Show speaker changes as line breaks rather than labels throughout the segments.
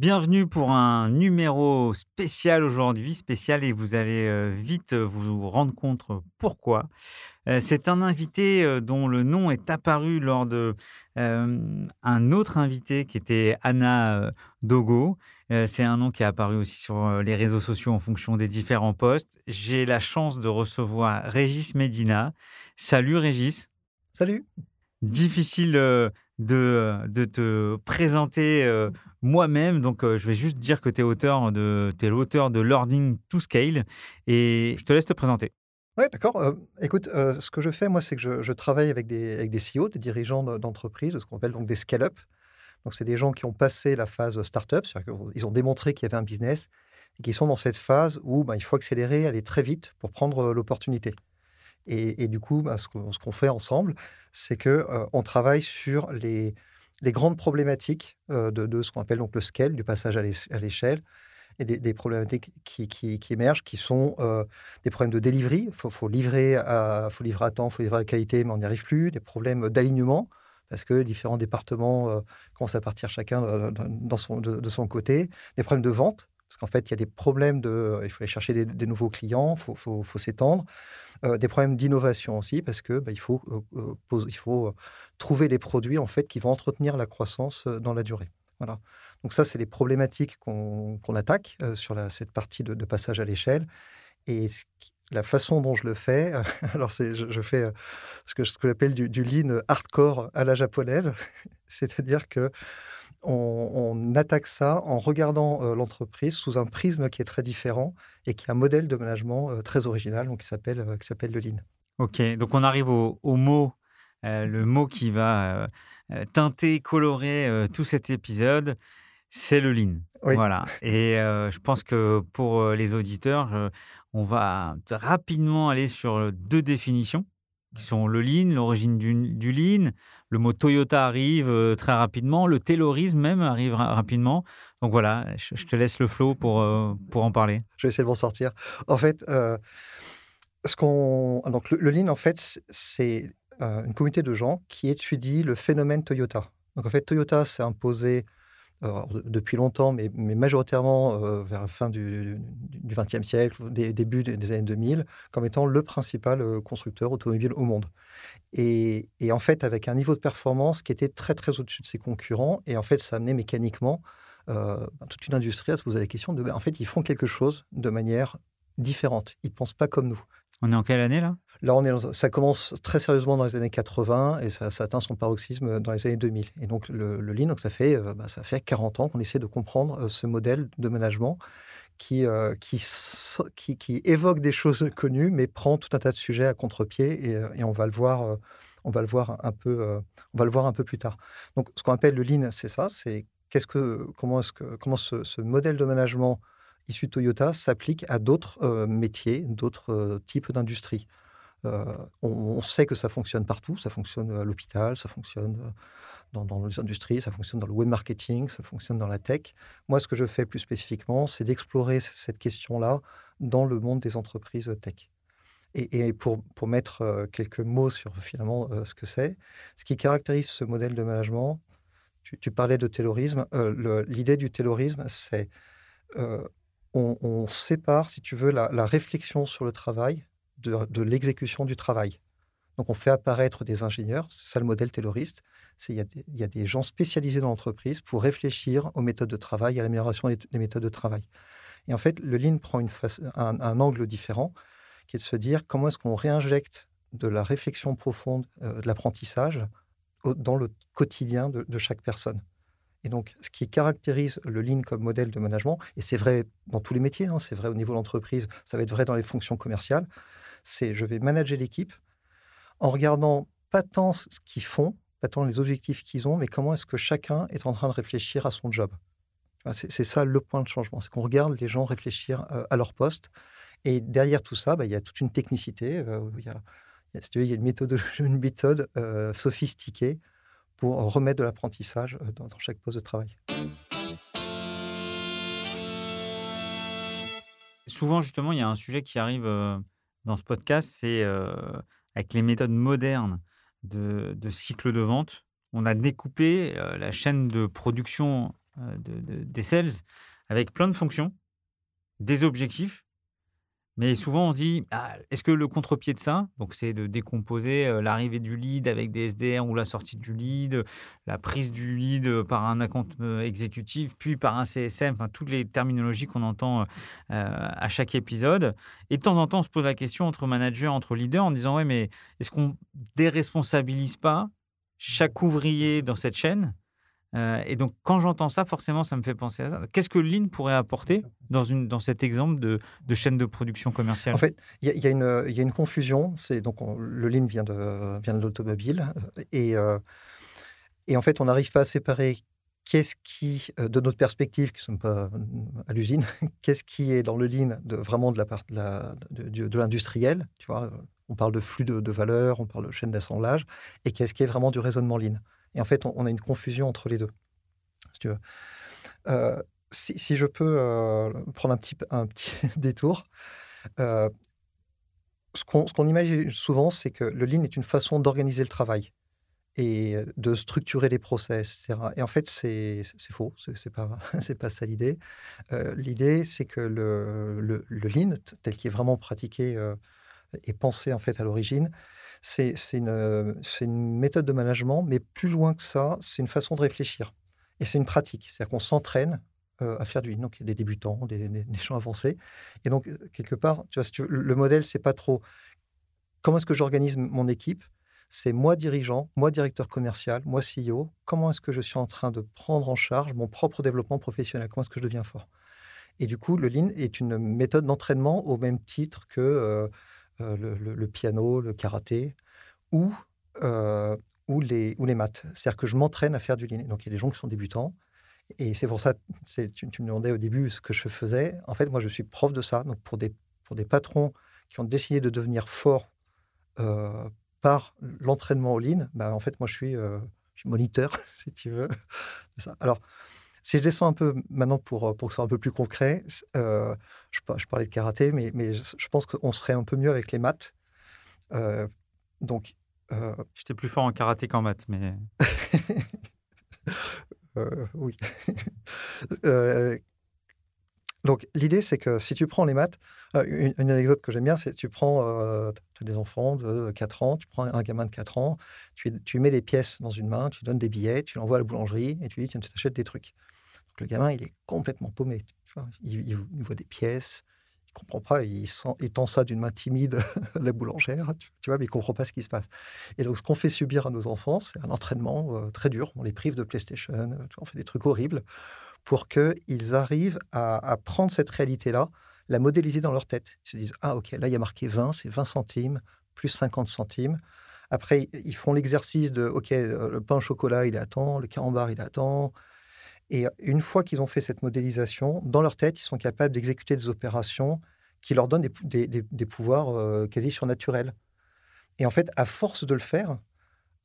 Bienvenue pour un numéro spécial aujourd'hui, spécial et vous allez euh, vite vous rendre compte pourquoi. Euh, c'est un invité euh, dont le nom est apparu lors de un autre invité qui était Anna Dogo. C'est un nom qui est apparu aussi sur les réseaux sociaux en fonction des différents posts. J'ai la chance de recevoir Régis Medina. Salut Régis.
Salut.
Difficile de, de te présenter moi-même. Donc, je vais juste dire que tu es l'auteur de Learning to Scale et je te laisse te présenter.
Oui, d'accord. écoute, ce que je fais, moi, c'est que je, travaille avec des, avec des CEO, des dirigeants d'entreprise, ce qu'on appelle donc des scale-up. Donc, c'est des gens qui ont passé la phase startup, c'est-à-dire qu'ils ont démontré qu'il y avait un business et qui sont dans cette phase où ben, il faut accélérer, aller très vite pour prendre l'opportunité. Et, du coup, ben, ce qu'on fait ensemble, c'est que on travaille sur les, les grandes problématiques de, ce qu'on appelle donc le scale, du passage à l'échelle, et des, problématiques qui, émergent, qui sont des problèmes de delivery. Il faut, livrer à, faut livrer à temps, il faut livrer à qualité, mais on n'y arrive plus. Des problèmes d'alignement, parce que différents départements commencent à partir chacun dans son, de, son côté. Des problèmes de vente, parce qu'en fait, il y a des problèmes de... Il faut aller chercher des, nouveaux clients, il faut, faut, s'étendre. Des problèmes d'innovation aussi, parce que bah, il faut, il faut trouver les produits en fait qui vont entretenir la croissance dans la durée. Voilà. Donc ça, c'est les problématiques qu'on attaque sur cette partie de, passage à l'échelle. Et la façon dont je le fais, alors c'est, je, fais ce que, ce que j'appelle du, du lean hardcore à la japonaise, c'est-à-dire que on, attaque ça en regardant l'entreprise sous un prisme qui est très différent et qui a un modèle de management euh, très original, donc qui s'appelle euh, qui s'appelle le Lean.
Ok, donc on arrive au, mot, le mot qui va teinter, colorer tout cet épisode, c'est le Lean. Voilà. Et je pense que pour les auditeurs, on va rapidement aller sur deux définitions qui sont le lean, l'origine du, lean. Le mot Toyota arrive euh, très rapidement. Le taylorisme même arrive rapidement. Donc voilà, je, te laisse le flow pour, euh, pour en parler.
Je vais essayer de m'en sortir. En fait, euh, ce. Donc, le, lean, en fait, c'est une communauté de gens qui étudient le phénomène Toyota. Donc en fait, Toyota s'est imposé depuis longtemps, mais, majoritairement euh, vers la fin du XXe siècle, des, début des, années 2000, comme étant le principal euh, constructeur automobile au monde. Et, en fait, avec un niveau de performance qui était très, très au-dessus de ses concurrents, et en fait, ça amenait mécaniquement euh, toute une industrie à se poser la question de, ben, en fait, ils font quelque chose de manière différente. Ils ne pensent pas comme nous.
On est en quelle année là?
Là, on est ça commence très sérieusement dans les années 80 et ça, atteint son paroxysme dans les années 2000. Et donc le, le Lean, ça, fait, euh, bah, ça fait 40 ans qu'on essaie de comprendre euh, ce modèle de management qui, euh, qui, qui, évoque des choses connues, mais prend tout un tas de sujets à contre-pied et, on va le voir. on va le voir un peu, on va le voir un peu plus tard. Donc, ce qu'on appelle le lean, c'est ça, c'est comment ce, modèle de management issu de Toyota s'applique à d'autres métiers, d'autres types d'industries? On, sait que ça fonctionne partout, ça fonctionne à l'hôpital, ça fonctionne dans, les industries, ça fonctionne dans le web marketing, ça fonctionne dans la tech. Moi, ce que je fais plus spécifiquement, c'est d'explorer cette question-là dans le monde des entreprises tech. Et, pour, pour, mettre quelques mots sur finalement ce que c'est, ce qui caractérise ce modèle de management, tu, parlais de taylorisme. L'idée du taylorisme, c'est on, sépare, si tu veux, la, réflexion sur le travail de, l'exécution du travail. Donc, on fait apparaître des ingénieurs, c'est ça le modèle tayloriste. Il y, a des gens spécialisés dans l'entreprise pour réfléchir aux méthodes de travail, à l'amélioration des, méthodes de travail. Et en fait, le Lean prend une un, angle différent, qui est de se dire comment est-ce qu'on réinjecte de la réflexion profonde, de l'apprentissage dans le quotidien de, chaque personne. Et donc, ce qui caractérise le Lean comme modèle de management, et c'est vrai dans tous les métiers, hein, c'est vrai au niveau de l'entreprise, ça va être vrai dans les fonctions commerciales, c'est je vais manager l'équipe en regardant pas tant ce qu'ils font, pas tant les objectifs qu'ils ont, mais comment est-ce que chacun est en train de réfléchir à son job. C'est ça le point de changement, c'est qu'on regarde les gens réfléchir euh, à leur poste. Et derrière tout ça, bah, il y a toute une technicité, euh, il, y a, il y a une méthode, euh, sophistiquée pour remettre de l'apprentissage dans, chaque poste de travail.
Souvent, justement, il y a un sujet qui arrive dans ce podcast, c'est avec les méthodes modernes de, cycle de vente, on a découpé la chaîne de production des sales avec plein de fonctions, des objectifs mais souvent, on se dit, «Ah, est-ce que le contre-pied de ça, donc c'est de décomposer l'arrivée du lead avec des SDR ou la sortie du lead, la prise du lead par un account exécutif, puis par un CSM, enfin toutes les terminologies qu'on entend à chaque épisode. Et de temps en temps, on se pose la question entre managers, entre leaders, en disant, ouais, mais est-ce qu'on déresponsabilise pas chaque ouvrier dans cette chaîne euh, et donc, quand j'entends ça, forcément, ça me fait penser à ça. Qu'est-ce que Lean pourrait apporter dans, une, dans cet exemple de, de chaîne de production commerciale?
En fait, il y, y, a une confusion. C'est donc le Lean vient de, vient de l'automobile euh, et, euh, et en fait, on n'arrive pas à séparer qu'est-ce qui, de notre perspective, qui ne sommes pas à l'usine, qu'est-ce qui est dans le Lean de, vraiment de la part de l'industriel. Tu vois, on parle de flux de, de valeur, on parle de chaîne d'assemblage, et qu'est-ce qui est vraiment du raisonnement Lean? Et en fait, on, a une confusion entre les deux. Si. Euh, je peux euh, prendre un petit, détour, euh, ce qu'on imagine souvent, c'est que le lean est une façon d'organiser le travail et de structurer les process, etc. Et en fait, c'est faux, c'est pas, pas ça l'idée. l'idée, c'est que le, le, le, lean, tel qu'il est vraiment pratiqué et pensé en fait à l'origine, c'est une, méthode de management, mais plus loin que ça, c'est une façon de réfléchir. Et c'est une pratique. C'est-à-dire qu'on s'entraîne à faire du Donc, il y a des débutants, des, gens avancés. Et donc, quelque part, tu vois, le modèle, c'est pas trop comment est-ce que j'organise mon équipe? C'est moi dirigeant, moi directeur commercial, moi CEO. Comment est-ce que je suis en train de prendre en charge mon propre développement professionnel? Comment est-ce que je deviens fort? Et du coup, le Lean est une méthode d'entraînement au même titre que euh, le, piano, le karaté, ou, euh, ou, les, ou les maths. C'est-à-dire que je m'entraîne à faire du lean. Donc il y a des gens qui sont débutants. Et c'est pour ça, tu, me demandais au début ce que je faisais. En fait, moi, je suis prof de ça. Donc pour des, pour des patrons qui ont décidé de devenir forts euh, par l'entraînement au lean, bah, en fait, moi, je suis, je suis moniteur, si tu veux. Alors, si je descends un peu maintenant pour, pour que ce soit un peu plus concret, euh, je, je, parlais de karaté, mais, mais je, pense qu'on serait un peu mieux avec les maths. Euh, donc,
euh, J'étais plus fort en karaté qu'en maths, mais.
oui. donc, l'idée, c'est que si tu prends les maths, une, anecdote que j'aime bien, c'est tu prends des enfants de 4 ans, tu prends un gamin de 4 ans, tu, tu mets des pièces dans une main, tu donnes des billets, tu l'envoies à la boulangerie et tu dis tiens, tu t'achètes des trucs le gamin, il est complètement paumé. il, voit des pièces, il comprend pas, il, sent, tend ça d'une main timide la boulangère, tu, vois, mais il comprend pas ce qui se passe. Et donc, ce qu'on fait subir à nos enfants, c'est un entraînement euh, très dur. On les prive de PlayStation, euh, on fait des trucs horribles pour qu'ils arrivent à, prendre cette réalité-là, la modéliser dans leur tête. Ils se disent, ah ok, là, il y a marqué 20, c'est 20 centimes, plus 50 centimes. Après, ils font l'exercice de, OK, euh, le pain au chocolat, il temps, le carambar, il temps, et une fois qu'ils ont fait cette modélisation, dans leur tête, ils sont capables d'exécuter des opérations qui leur donnent des, pouvoirs euh, quasi surnaturels. Et en fait, à force de le faire,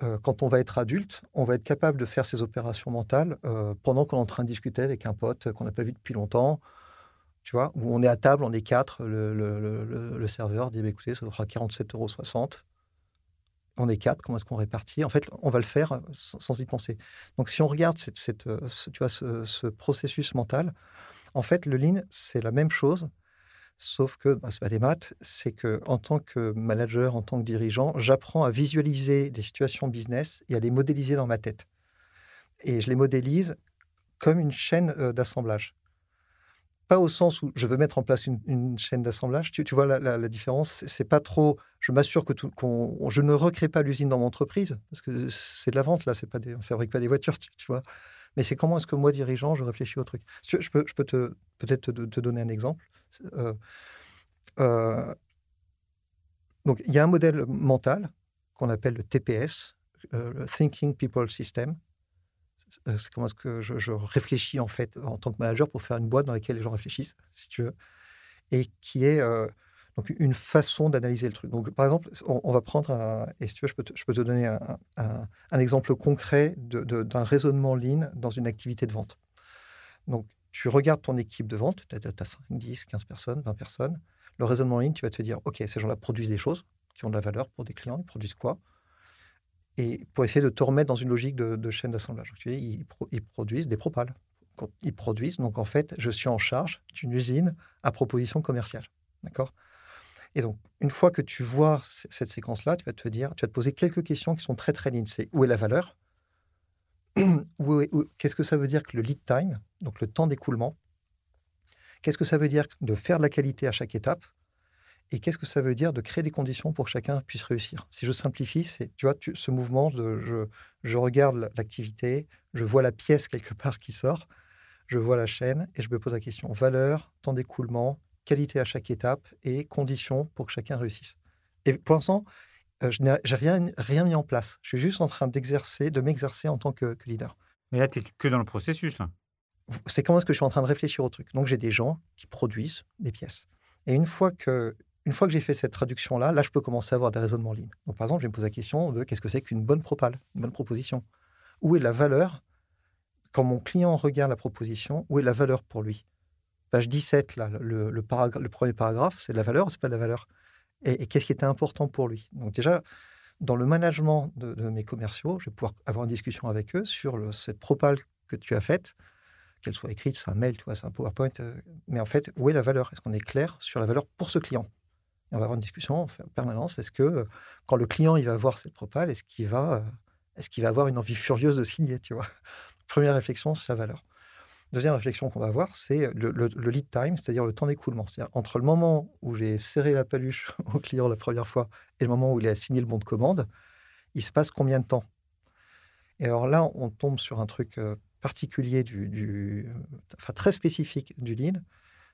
euh, quand on va être adulte, on va être capable de faire ces opérations mentales euh, pendant qu'on est en train de discuter avec un pote qu'on n'a pas vu depuis longtemps, tu vois, où on est à table, on est quatre, le, serveur dit bah, écoutez, ça fera 47,60 euros on est quatre, comment est-ce qu'on répartit? En fait, on va le faire sans, y penser. Donc, si on regarde euh, ce, processus mental, en fait, le lean, c'est la même chose, sauf que bah, ce n'est pas des maths, c'est que en tant que manager, en tant que dirigeant, j'apprends à visualiser les situations business et à les modéliser dans ma tête. Et je les modélise comme une chaîne euh, d'assemblage pas au sens où je veux mettre en place une, chaîne d'assemblage. Tu, vois la, différence C'est pas trop je m'assure que je ne recrée pas l'usine dans mon entreprise, parce que c'est de la vente, là, c'est pas on fabrique pas des voitures, tu, vois. Mais c'est comment est-ce que moi, dirigeant, je réfléchis au truc? Je peux, je peux te, peut-être te, donner un exemple. Euh, euh, donc, il y a un modèle mental qu'on appelle le TPS, euh, le Thinking People System. C'est comment est-ce que je, réfléchis en fait en tant que manager pour faire une boîte dans laquelle les gens réfléchissent, si tu veux, et qui est donc une façon d'analyser le truc. Donc, par exemple, on, va prendre, un, et si tu veux, je peux te, donner un, un, exemple concret d'un raisonnement lean dans une activité de vente. Donc, tu regardes ton équipe de vente, tu as, 5, 10, 15 personnes, 20 personnes. Le raisonnement lean, tu vas te dire, OK, ces gens-là produisent des choses qui ont de la valeur pour des clients, ils produisent quoi? Et pour essayer de te remettre dans une logique de, chaîne d'assemblage. Ils, ils, produisent des propales. Ils produisent, donc en fait, je suis en charge d'une usine à proposition commerciale. D'accord? Et donc, une fois que tu vois cette séquence-là, tu vas te dire, tu vas te poser quelques questions qui sont très très lignes. C'est où est la valeur? Qu'est-ce que ça veut dire que le lead time, donc le temps d'écoulement? Qu'est-ce que ça veut dire de faire de la qualité à chaque étape? Et qu'est-ce que ça veut dire de créer des conditions pour que chacun puisse réussir? Si je simplifie, c'est tu vois ce mouvement de je, je regarde l'activité, je vois la pièce quelque part qui sort, je vois la chaîne et je me pose la question valeur, temps d'écoulement, qualité à chaque étape et conditions pour que chacun réussisse. Et pour l'instant, euh, je n'ai rien, rien mis en place. Je suis juste en train d'exercer, de m'exercer en tant que, leader.
Mais là, tu n'es que dans le processus.
C'est comment est-ce que je suis en train de réfléchir au truc? Donc, j'ai des gens qui produisent des pièces. Et une fois que, une fois que j'ai fait cette traduction-là, là, je peux commencer à avoir des raisonnements lignes. Donc, par exemple, je vais me poser la question de qu'est-ce que c'est qu'une bonne propale, une bonne proposition? Où est la valeur Quand mon client regarde la proposition, où est la valeur pour lui? Page 17, là, le, premier paragraphe, c'est de la valeur, c'est pas de la valeur? Et, qu'est-ce qui était important pour lui? Donc déjà, dans le management de, mes commerciaux, je vais pouvoir avoir une discussion avec eux sur cette propale que tu as faite, qu'elle soit écrite, c'est un mail, c'est un PowerPoint, euh, mais en fait, où est la valeur? Est-ce qu'on est clair sur la valeur pour ce client? On va avoir une discussion en permanence. Est-ce que euh, quand le client il va voir cette propale, est-ce qu'il va, euh, est-ce qu'il va avoir une envie furieuse de signer Tu vois? Première réflexion sur la valeur. Deuxième réflexion qu'on va avoir, c'est le, lead time, c'est-à-dire le temps d'écoulement. C'est-à-dire entre le moment où j'ai serré la paluche au client la première fois et le moment où il a signé le bon de commande, il se passe combien de temps? Et alors là, on tombe sur un truc euh, particulier, du, enfin très spécifique du lead,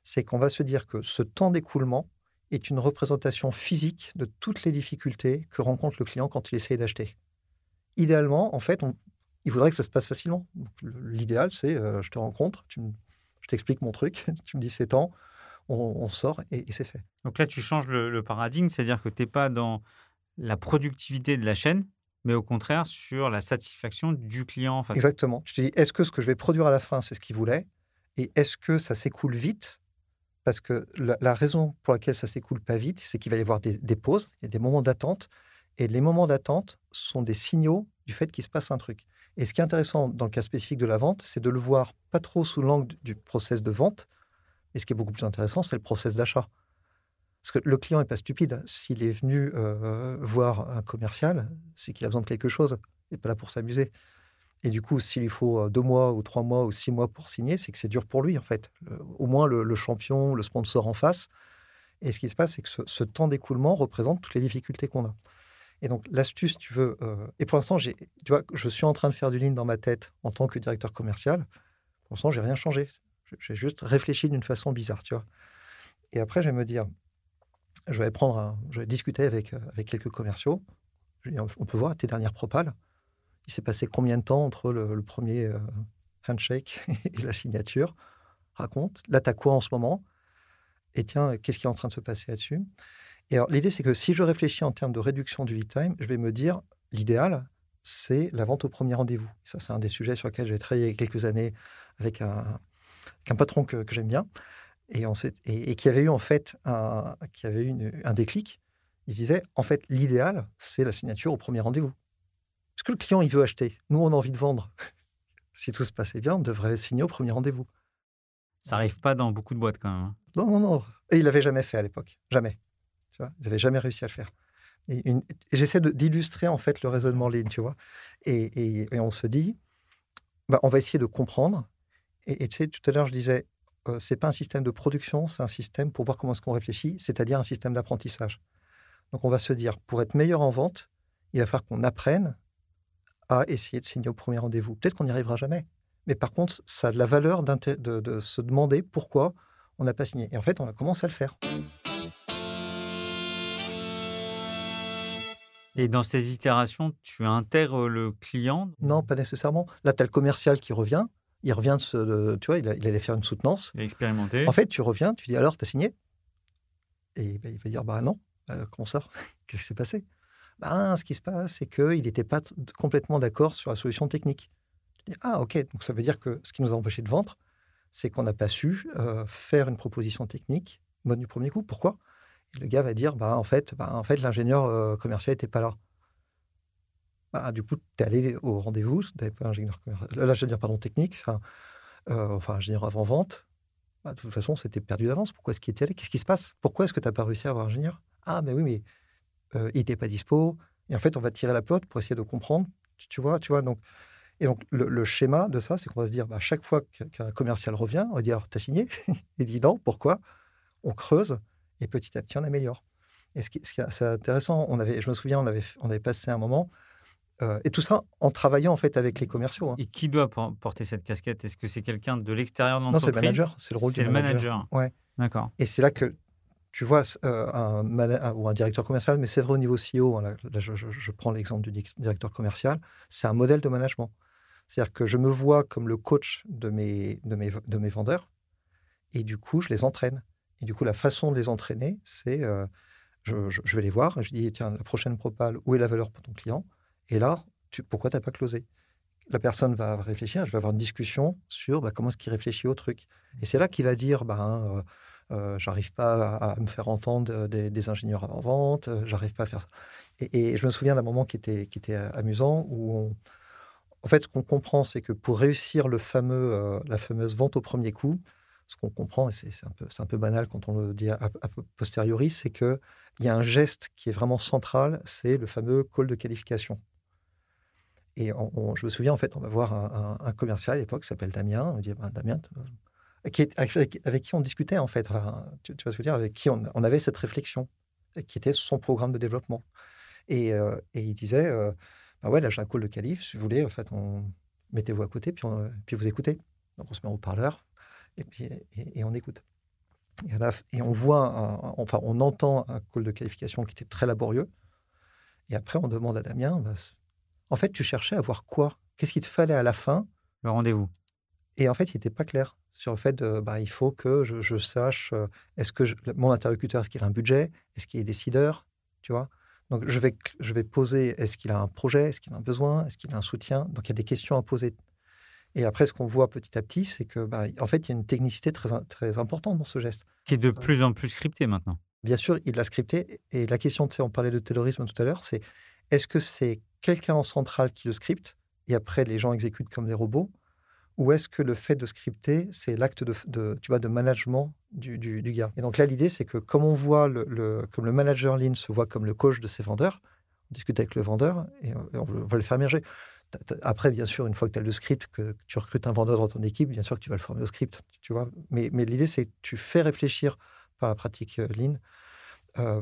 c'est qu'on va se dire que ce temps d'écoulement est une représentation physique de toutes les difficultés que rencontre le client quand il essaye d'acheter. Idéalement, en fait, on, il faudrait que ça se passe facilement. L'idéal, c'est euh, je te rencontre, tu je t'explique mon truc, tu me dis c'est temps, on, sort et, c'est fait.
Donc là, tu changes le, paradigme, c'est-à-dire que tu n'es pas dans la productivité de la chaîne, mais au contraire sur la satisfaction du client.
Exactement. Je te dis, est-ce que ce que je vais produire à la fin, c'est ce qu'il voulait? Et est-ce que ça s'écoule vite? Parce que la, raison pour laquelle ça s'écoule pas vite, c'est qu'il va y avoir des, pauses, il des moments d'attente. Et les moments d'attente sont des signaux du fait qu'il se passe un truc. Et ce qui est intéressant dans le cas spécifique de la vente, c'est de le voir pas trop sous l'angle du process de vente, mais ce qui est beaucoup plus intéressant, c'est le process d'achat. Parce que le client n'est pas stupide. S'il est venu euh, voir un commercial, c'est qu'il a besoin de quelque chose. N'est pas là pour s'amuser. Et du coup, s'il faut euh, deux mois ou trois mois ou six mois pour signer, c'est que c'est dur pour lui, en fait. au moins, le, champion, le sponsor en face. Et ce qui se passe, c'est que ce temps d'écoulement représente toutes les difficultés qu'on a. Et donc, l'astuce, tu veux. Et pour l'instant, tu vois, je suis en train de faire du lean dans ma tête en tant que directeur commercial. Pour l'instant, j'ai rien changé. J'ai juste réfléchi d'une façon bizarre, tu vois. Et après, je vais me dire, je vais prendre, je vais discuter avec, euh, avec quelques commerciaux. on peut voir tes dernières propales. Il s'est passé combien de temps entre le, premier euh, handshake et la signature? Raconte. Là, tu as quoi en ce moment? Et tiens, qu'est-ce qui est en train de se passer là-dessus? Et alors, l'idée, c'est que si je réfléchis en termes de réduction du lead time, je vais me dire, l'idéal, c'est la vente au premier rendez-vous. Ça, c'est un des sujets sur lesquels j'ai travaillé il y a quelques années avec un, patron que, j'aime bien et, qui avait eu en fait un, qui avait eu un déclic. Il se disait, en fait, l'idéal, c'est la signature au premier rendez-vous. Parce que le client, il veut acheter. Nous, on a envie de vendre. si tout se passait bien, on devrait signer au premier rendez-vous.
Ça n'arrive pas dans beaucoup de boîtes quand même. Hein.
Non, non, non. Et il l'avait jamais fait à l'époque. Jamais. Ils n'avaient jamais réussi à le faire. Et, j'essaie d'illustrer en fait le raisonnement lean, tu vois. Et, on se dit, bah, on va essayer de comprendre. Et, tu sais, tout à l'heure, je disais, euh, c'est pas un système de production, c'est un système pour voir comment est-ce qu'on réfléchit, c'est-à-dire un système d'apprentissage. Donc on va se dire, pour être meilleur en vente, il va falloir qu'on apprenne à essayer de signer au premier rendez-vous. Peut-être qu'on n'y arrivera jamais. Mais par contre, ça a de la valeur de, de se demander pourquoi on n'a pas signé. Et en fait, on a commencé à le faire.
Et dans ces itérations, tu intègres le client?
Non, pas nécessairement. Là, tu as le commercial qui revient. Il revient de ce. tu vois, il, allait faire une soutenance.
Il a expérimenté.
En fait, tu reviens, tu dis alors, tu as signé? Et ben, il va dire bah non. Euh, comment ça? Qu'est-ce qui s'est passé? Ben, Ce qui se passe, c'est qu'il n'était pas complètement d'accord sur la solution technique. Ah, ok. Donc ça veut dire que ce qui nous a empêché de vendre, c'est qu'on n'a pas su euh, faire une proposition technique mode du premier coup. Pourquoi? Le gars va dire, bah, en fait, bah, en fait l'ingénieur euh, commercial n'était pas là. Bah, du coup, tu es allé au rendez-vous, pas l'ingénieur euh, l'ingénieur pardon, technique, enfin, ingénieur avant-vente. De toute façon, c'était perdu d'avance. Pourquoi est-ce qu'il était allé Qu'est-ce qui se passe? Pourquoi est-ce que tu n'as pas réussi à avoir ingénieur? Ah, mais oui, mais il n'était pas dispo. Et en fait, on va tirer la pote pour essayer de comprendre. Tu, vois, tu vois donc, Et donc, le, schéma de ça, c'est qu'on va se dire, bah, chaque fois qu'un commercial revient, on va dire, tu as signé? Il dit non, pourquoi? On creuse et petit à petit, on améliore. Et ce qui, est intéressant, on avait, je me souviens, on avait, on avait passé un moment, euh, et tout ça en travaillant en fait avec les commerciaux. Hein.
Et qui doit porter cette casquette? Est-ce que c'est quelqu'un de l'extérieur de l'entreprise
Non, c'est le manager. C'est le rôle du manager.
Ouais. D'accord.
Et c'est là que tu vois euh, un, ou un directeur commercial, mais c'est vrai au niveau CEO. Hein, je, prends l'exemple du directeur commercial. C'est un modèle de management. C'est-à-dire que je me vois comme le coach de mes, de mes, de mes vendeurs, et du coup, je les entraîne. Et du coup, la façon de les entraîner, c'est euh, je, vais les voir je dis tiens, la prochaine propale, où est la valeur pour ton client? Et là, pourquoi tu n'as pas closé? La personne va réfléchir, je vais avoir une discussion sur bah, comment est-ce qu'il réfléchit au truc? Et c'est là qu'il va dire bah, hein, euh, euh, j'arrive pas à, me faire entendre des, ingénieurs avant-vente, j'arrive pas à faire ça. Et, je me souviens d'un moment qui était, qui était amusant où en fait, ce qu'on comprend, c'est que pour réussir le fameux, la fameuse vente au premier coup, ce qu'on comprend, et c'est un, peu, un peu banal quand on le dit a, posteriori, c'est qu'il y a un geste qui est vraiment central, c'est le fameux call de qualification. Et je me souviens, en fait, on va voir un, commercial à l'époque qui s'appelle Damien. On dit, ben, Damien, qui est, avec, qui on discutait, en fait. tu, vas se dire, avec qui on, avait cette réflexion, qui était son programme de développement. Et, euh, il disait, euh, bah ouais, là, j'ai un call de qualif. Si vous voulez, en fait, on... mettez-vous à côté, puis, puis vous écoutez. Donc, on se met en haut-parleur et puis et, on écoute. Et, et, on voit, enfin, on entend un call de qualification qui était très laborieux. Et après, on demande à Damien, bah, en fait, tu cherchais à voir quoi? Qu'est-ce qu'il te fallait à la fin?
Le rendez-vous.
Et en fait, il n'était pas clair sur le fait de, bah, il faut que je, sache, euh, est-ce que mon interlocuteur, est-ce qu'il a un budget? Est-ce qu'il est décideur? Tu vois? Donc, je vais, je vais poser, est-ce qu'il a un projet? Est-ce qu'il a un besoin? Est-ce qu'il a un soutien? Donc, il y a des questions à poser. Et après, ce qu'on voit petit à petit, c'est que, bah, en fait, il y a une technicité très, très importante dans ce geste.
Qui est de plus en plus scripté maintenant.
Bien sûr, il l'a scripté. Et la question, tu sais, on parlait de terrorisme tout à l'heure, c'est est-ce que c'est quelqu'un en centrale qui le scripte et après les gens exécutent comme des robots? Ou est-ce que le fait de scripter, c'est l'acte de, tu vois, de management du, du, gars Et donc là, l'idée, c'est que comme on voit, le, comme le manager lean se voit comme le coach de ses vendeurs, on discute avec le vendeur et on va le faire émerger. Après, bien sûr, une fois que tu as le script, que tu recrutes un vendeur dans ton équipe, bien sûr que tu vas le former au script, tu vois. Mais, mais l'idée, c'est que tu fais réfléchir par la pratique euh, Lean, euh,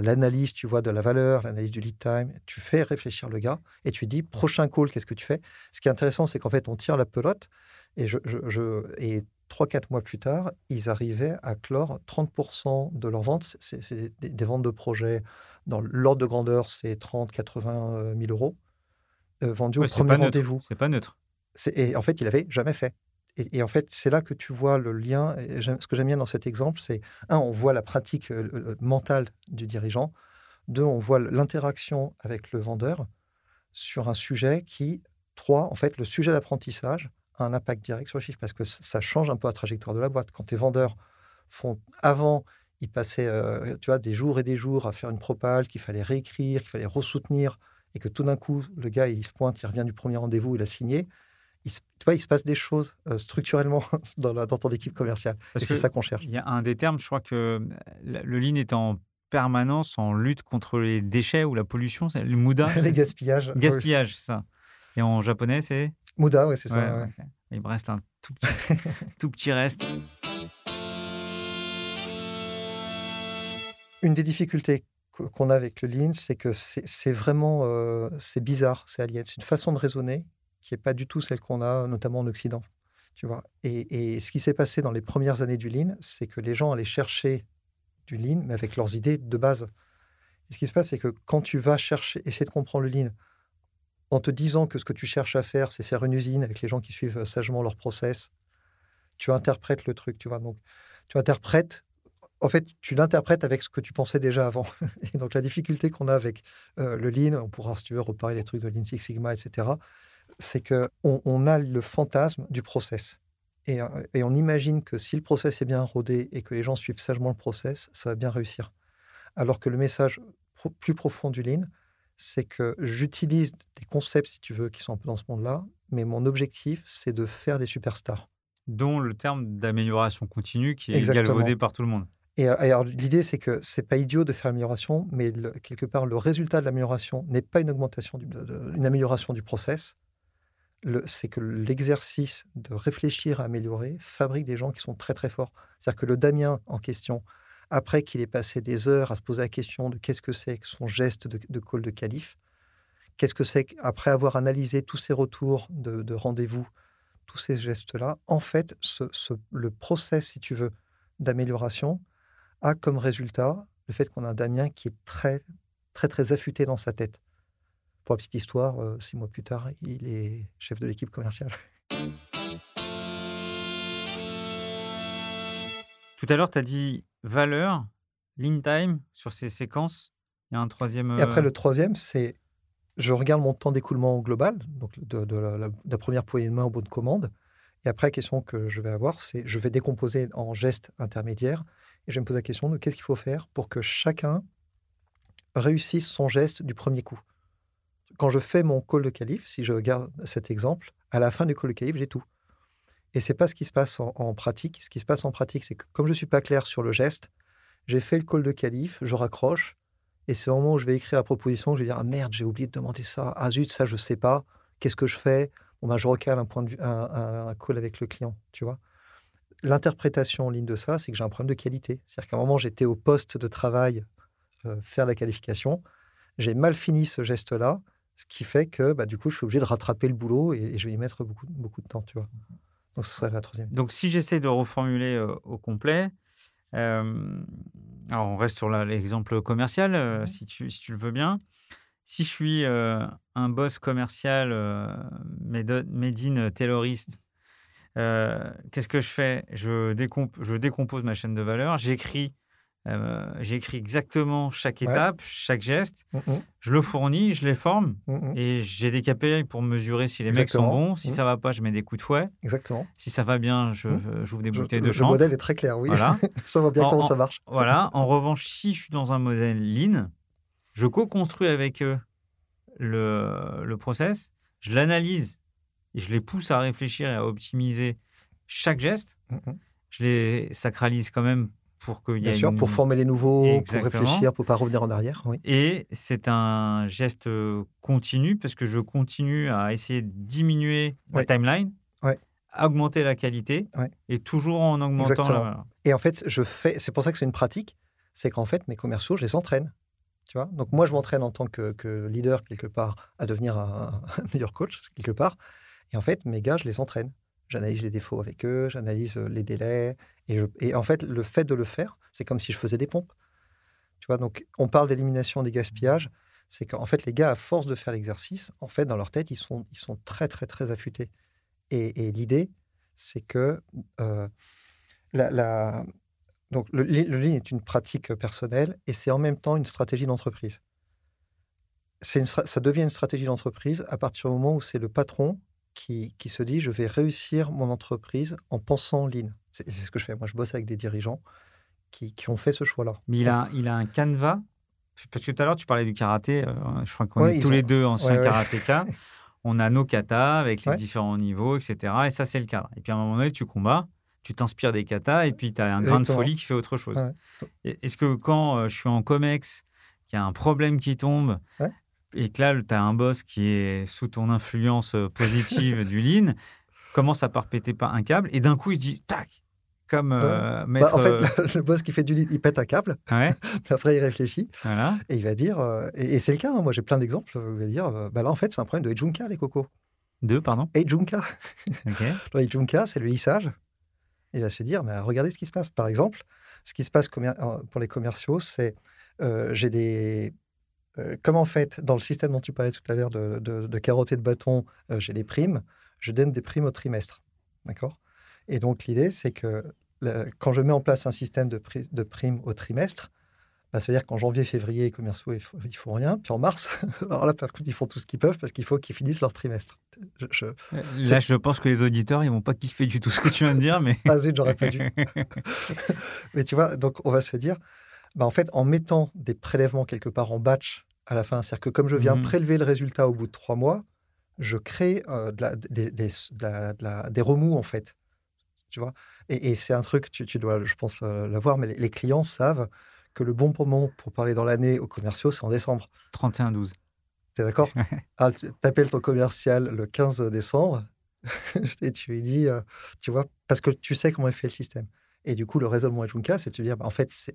l'analyse, tu vois, de la valeur, l'analyse du lead time. Tu fais réfléchir le gars et tu dis, prochain call, qu'est-ce que tu fais? Ce qui est intéressant, c'est qu'en fait, on tire la pelote et, je, je, et 3-4 mois plus tard, ils arrivaient à clore 30% de leurs ventes. C'est des, des, ventes de projets dans l'ordre de grandeur, c'est 30-80 000 euros. Euh, vendu au premier rendez-vous.
C'est pas neutre.
Et en fait, il avait jamais fait. Et, en fait, c'est là que tu vois le lien. ce que j'aime bien dans cet exemple, c'est un, on voit la pratique euh, mentale du dirigeant. Deux, on voit l'interaction avec le vendeur sur un sujet qui, trois, en fait, le sujet d'apprentissage a un impact direct sur le chiffre parce que ça change un peu la trajectoire de la boîte. Quand tes vendeurs font avant, ils passaient, euh, tu vois, des jours et des jours à faire une propale qu'il fallait réécrire, qu'il fallait ressoutenir et que tout d'un coup, le gars, il se pointe, il revient du premier rendez-vous, il a signé, il se, tu vois, il se passe des choses euh, structurellement dans, dans, ton équipe commerciale. c'est ça qu'on cherche.
Il y a un des termes, je crois que euh, le lean est en permanence en lutte contre les déchets ou la pollution, c'est le muda.
les gaspillages.
Gaspillage, ça. Et en japonais, c'est?
Muda, oui, c'est ça.
Il me reste un tout petit, tout petit reste.
Une des difficultés qu'on a avec le lean, c'est que c'est vraiment euh, c'est bizarre, c'est alien. C'est une façon de raisonner n'est pas du tout celle qu'on a, notamment en Occident. Tu vois et, ce qui s'est passé dans les premières années du lean, c'est que les gens allaient chercher du lean, mais avec leurs idées de base. ce qui se passe, c'est que quand tu vas chercher, essayer de comprendre le lean, en te disant que ce que tu cherches à faire, c'est faire une usine avec les gens qui suivent sagement leur process, tu interprètes le truc, tu vois. Donc, tu interprètes en fait, tu l'interprètes avec ce que tu pensais déjà avant. Et donc, la difficulté qu'on a avec euh, le Lean, on pourra, si tu veux, reparler des trucs de Lean Six Sigma, etc., c'est qu'on on a le fantasme du process. Et, euh, et, on imagine que si le process est bien rodé et que les gens suivent sagement le process, ça va bien réussir. Alors que le message plus profond du Lean, c'est que j'utilise des concepts, si tu veux, qui sont un peu dans ce monde-là, mais mon objectif, c'est de faire des superstars.
Dont le terme d'amélioration continue qui est galvaudé par tout le monde.
Et, alors, l'idée, c'est que c'est pas idiot de faire l'amélioration, mais quelque part, le résultat de l'amélioration n'est pas une augmentation, du, une amélioration du process. C'est que l'exercice de réfléchir à améliorer fabrique des gens qui sont très très forts. C'est-à-dire que le Damien en question, après qu'il ait passé des heures à se poser la question de qu'est-ce que c'est que son geste de, call de calife, qu'est-ce que c'est qu'après avoir analysé tous ces retours de, rendez-vous, tous ces gestes-là, en fait, le process, si tu veux, d'amélioration, a comme résultat le fait qu'on a un Damien qui est très, très, très affûté dans sa tête. Pour la petite histoire, euh, six mois plus tard, il est chef de l'équipe commerciale.
Tout à l'heure, tu as dit valeur, lean time sur ces séquences. Il y a un troisième.
Et après, euh le troisième, c'est je regarde mon temps d'écoulement global, donc de, la, première poignée de main au bout de commande. Et après, la question que je vais avoir, c'est je vais décomposer en gestes intermédiaires et je vais me poser la question de qu'est-ce qu'il faut faire pour que chacun réussisse son geste du premier coup. Quand je fais mon call de calife, si je regarde cet exemple, à la fin du call de calife, j'ai tout. Et c'est pas ce qui se passe en, pratique. Ce qui se passe en pratique, c'est que comme je suis pas clair sur le geste, j'ai fait le call de calife, je raccroche, et c'est au moment où je vais écrire la proposition, je vais dire ah merde, j'ai oublié de demander ça. Ah zut, ça je sais pas. Qu'est-ce que je fais? Bon ben je recale un call avec le client, tu vois l'interprétation en ligne de ça, c'est que j'ai un problème de qualité. C'est-à-dire qu'à un moment, j'étais au poste de travail, euh, faire la qualification. J'ai mal fini ce geste-là, ce qui fait que bah, du coup, je suis obligé de rattraper le boulot et, je vais y mettre beaucoup, beaucoup de temps, tu vois. Donc, ce serait la troisième.
Donc, si j'essaie de reformuler euh, au complet, euh, alors on reste sur l'exemple commercial, si, tu, si tu le veux bien. Si je suis un boss commercial made in tailoriste qu'est-ce que je fais? Je, je, décompose ma chaîne de valeur, j'écris j'écris exactement chaque étape, chaque geste, mmh je le fournis, je les forme mmh et j'ai des KPI pour mesurer si les mecs sont bons. Si mmh. ça va pas, je mets des coups de fouet.
Exactement.
Si ça va bien, j'ouvre des bouteilles de champ.
Le modèle est très clair, oui. Voilà. ça voit bien comment ça marche.
Voilà. En revanche, si je suis dans un modèle lean, je co-construis avec eux le, le process, je l'analyse et je les pousse à réfléchir et à optimiser chaque geste. Mmh je les sacralise quand même pour qu'il y ait.
Bien sûr, pour former les nouveaux, pour réfléchir, pour pas revenir en arrière. Oui.
Et c'est un geste continu parce que je continue à essayer de diminuer la timeline, augmenter la qualité et toujours en augmentant la
Et en fait, je fais. C'est pour ça que c'est une pratique. C'est qu'en fait, mes commerciaux, je les entraîne. Tu vois Donc moi, je m'entraîne en tant que, que, leader quelque part à devenir un meilleur coach quelque part. Et en fait, mes gars, je les entraîne. J'analyse les défauts avec eux, j'analyse les délais. Et, en fait, le fait de le faire, c'est comme si je faisais des pompes. Tu vois, donc on parle d'élimination des gaspillages. C'est qu'en fait, les gars, à force de faire l'exercice, en fait, dans leur tête, ils sont, ils sont très, très, très affûtés. Et, l'idée, c'est que la, donc le, le est une pratique personnelle et c'est en même temps une stratégie d'entreprise. Une, ça devient une stratégie d'entreprise à partir du moment où c'est le patron qui, se dit je vais réussir mon entreprise en pensant lean. C'est ce que je fais. Moi, je bosse avec des dirigeants qui, ont fait ce choix-là.
Mais il a, il a un canevas. Parce que tout à l'heure, tu parlais du karaté. Euh, je crois qu'on est tous les deux anciens karatékas. On a nos katas avec les différents niveaux, etc. Et ça, c'est le cadre. Et puis à un moment donné, tu combats, tu t'inspires des katas et puis tu as un grain de folie qui fait autre chose. Est-ce que quand euh, je suis en COMEX, qu'il y a un problème qui tombe, et que là, tu as un boss qui est sous ton influence positive du lean, commence à pas répéter pas un câble, et d'un coup, il se dit, tac, comme
bah, en fait, le, boss qui fait du lean, il pète un câble. après, il réfléchit. Et il va dire, et, c'est le cas, hein, moi j'ai plein d'exemples, il va dire, bah là en fait, c'est un problème de Ejunka, les cocos.
Deux, pardon?
Ejunka. Okay. Ejunka, c'est le lissage. Il va se dire, mais regardez ce qui se passe. Par exemple, ce qui se passe pour les commerciaux, c'est j'ai des comme en fait, dans le système dont tu parlais tout à l'heure de, de, de carottes et de bâton, j'ai des primes, je donne des primes au trimestre. D'accord? Et donc, l'idée, c'est que quand je mets en place un système de, de primes au trimestre, bah, ça veut dire qu'en janvier, février, les commerciaux, ils ne font rien. Puis en mars, alors là, par contre, ils font tout ce qu'ils peuvent parce qu'il faut qu'ils finissent leur trimestre.
Je, là, je pense que les auditeurs, ils vont pas kiffer du tout ce que tu viens de dire. Mais...
ah zut, j'aurais pas dû. mais tu vois, donc on va se dire, bah, en fait, en mettant des prélèvements quelque part en batch à la fin, c'est-à-dire que comme je viens mmh prélever le résultat au bout de trois mois, je crée euh, de la, des, des, des, remous, en fait. Tu vois? Et, c'est un truc, tu, tu, dois, je pense, euh, l'avoir, mais les, clients savent que le bon moment pour parler dans l'année aux commerciaux, c'est en décembre.
31-12.
Tu es d'accord? Ah, Tu appelles ton commercial le 15 décembre et tu lui dis, euh, tu vois, parce que tu sais comment est fait le système. Et du coup, le raisonnement Junka, c'est de se dire, bah, en fait,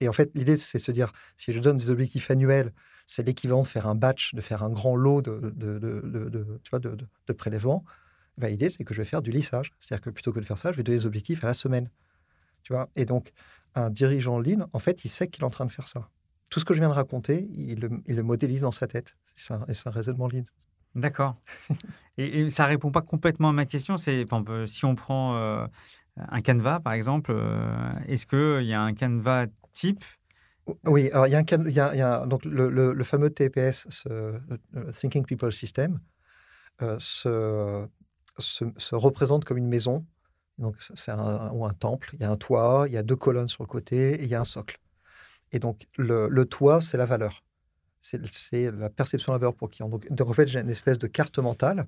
et en fait, l'idée, c'est de se dire, si je donne des objectifs annuels, c'est l'équivalent de faire un batch, de faire un grand lot de, de, de, tu vois, de, prélèvements. Bah, l'idée, c'est que je vais faire du lissage. C'est-à-dire que plutôt que de faire ça, je vais donner des objectifs à la semaine. Tu vois? Et donc, un dirigeant ligne, en fait, il sait qu'il est en train de faire ça. Tout ce que je viens de raconter, il le, il le modélise dans sa tête. C'est un, un, raisonnement ligne.
D'accord. et, et, ça répond pas complètement à ma question. C'est si on prend euh, un canevas, par exemple, euh, est-ce qu'il y a un canevas type?
Oui, alors il y a, un, donc le, fameux TPS, ce, Thinking People System, euh, se, se, représente comme une maison. Donc c'est ou un temple. Il y a un toit, il y a deux colonnes sur le côté et il y a un socle. Et donc le, toit, c'est la valeur. C'est la perception de la valeur pour client. Donc, en fait, j'ai une espèce de carte mentale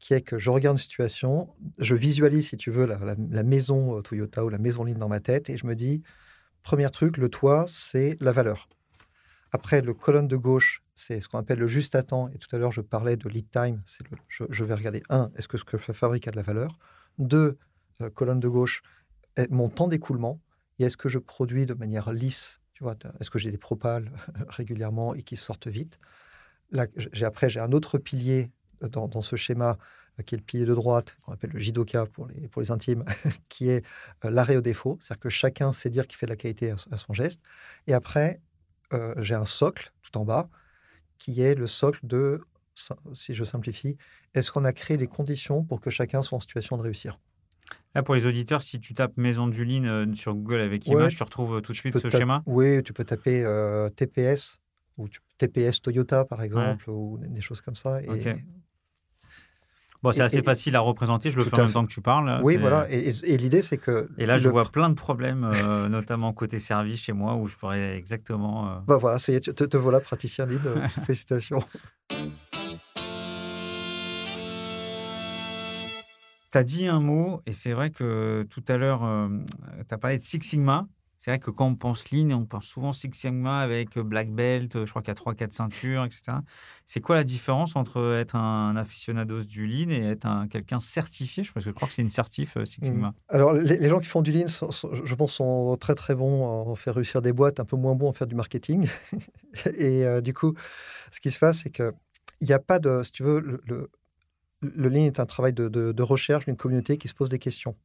qui est que je regarde une situation, je visualise, si tu veux, la, maison euh, Toyota ou la maison ligne dans ma tête, et je me dis, premier truc, le toit, c'est la valeur. Après, le colonne de gauche, c'est ce qu'on appelle le juste à temps. Et tout à l'heure, je parlais de lead time. Je, vais regarder, un, est-ce que ce que je fabrique a de la valeur? Deux, euh, colonne de gauche, mon temps d'écoulement. Et est-ce que je produis de manière lisse tu vois, Est-ce que j'ai des propales régulièrement et qui sortent vite? Là, j'ai, Après, j'ai un autre pilier dans, ce schéma euh, qui est le pilier de droite, qu'on appelle le jidoka pour les, pour les intimes, qui est euh, l'arrêt au défaut, c'est-à-dire que chacun sait dire qu'il fait de la qualité à, son geste. Et après, euh, j'ai un socle tout en bas, qui est le socle de, si je simplifie, est-ce qu'on a créé les conditions pour que chacun soit en situation de réussir?
Là, pour les auditeurs, si tu tapes Maison du Lean sur Google avec image, tu retrouves tout de suite ce schéma.
Oui, tu peux taper TPS ou TPS Toyota, par exemple, ou des choses comme ça. Et,
Bon, c'est assez facile à représenter, je le fais en même temps que tu parles.
Oui, voilà, et, l'idée c'est que...
Et là, je vois plein de problèmes, euh, notamment côté service chez moi, où je pourrais exactement...
Euh, bah voilà, te, te, voilà praticien euh, félicitations.
Tu as dit un mot, et c'est vrai que tout à l'heure, tu as parlé de Six Sigma. C'est vrai que quand on pense Lean, on pense souvent Six Sigma avec euh, Black Belt, euh, je crois qu'il y a 3 quatre ceintures, etc. C'est quoi la différence entre être un aficionados du Lean et être un, quelqu'un certifié? Je, je crois que c'est une certif euh, Six mmh. Sigma.
Alors, les, gens qui font du Lean, je pense, sont très très bons en faire réussir des boîtes, un peu moins bons en faire du marketing. et du coup, ce qui se passe, c'est qu'il n'y a pas de, si tu veux, le, le, Lean est un travail de, de, de recherche d'une communauté qui se pose des questions.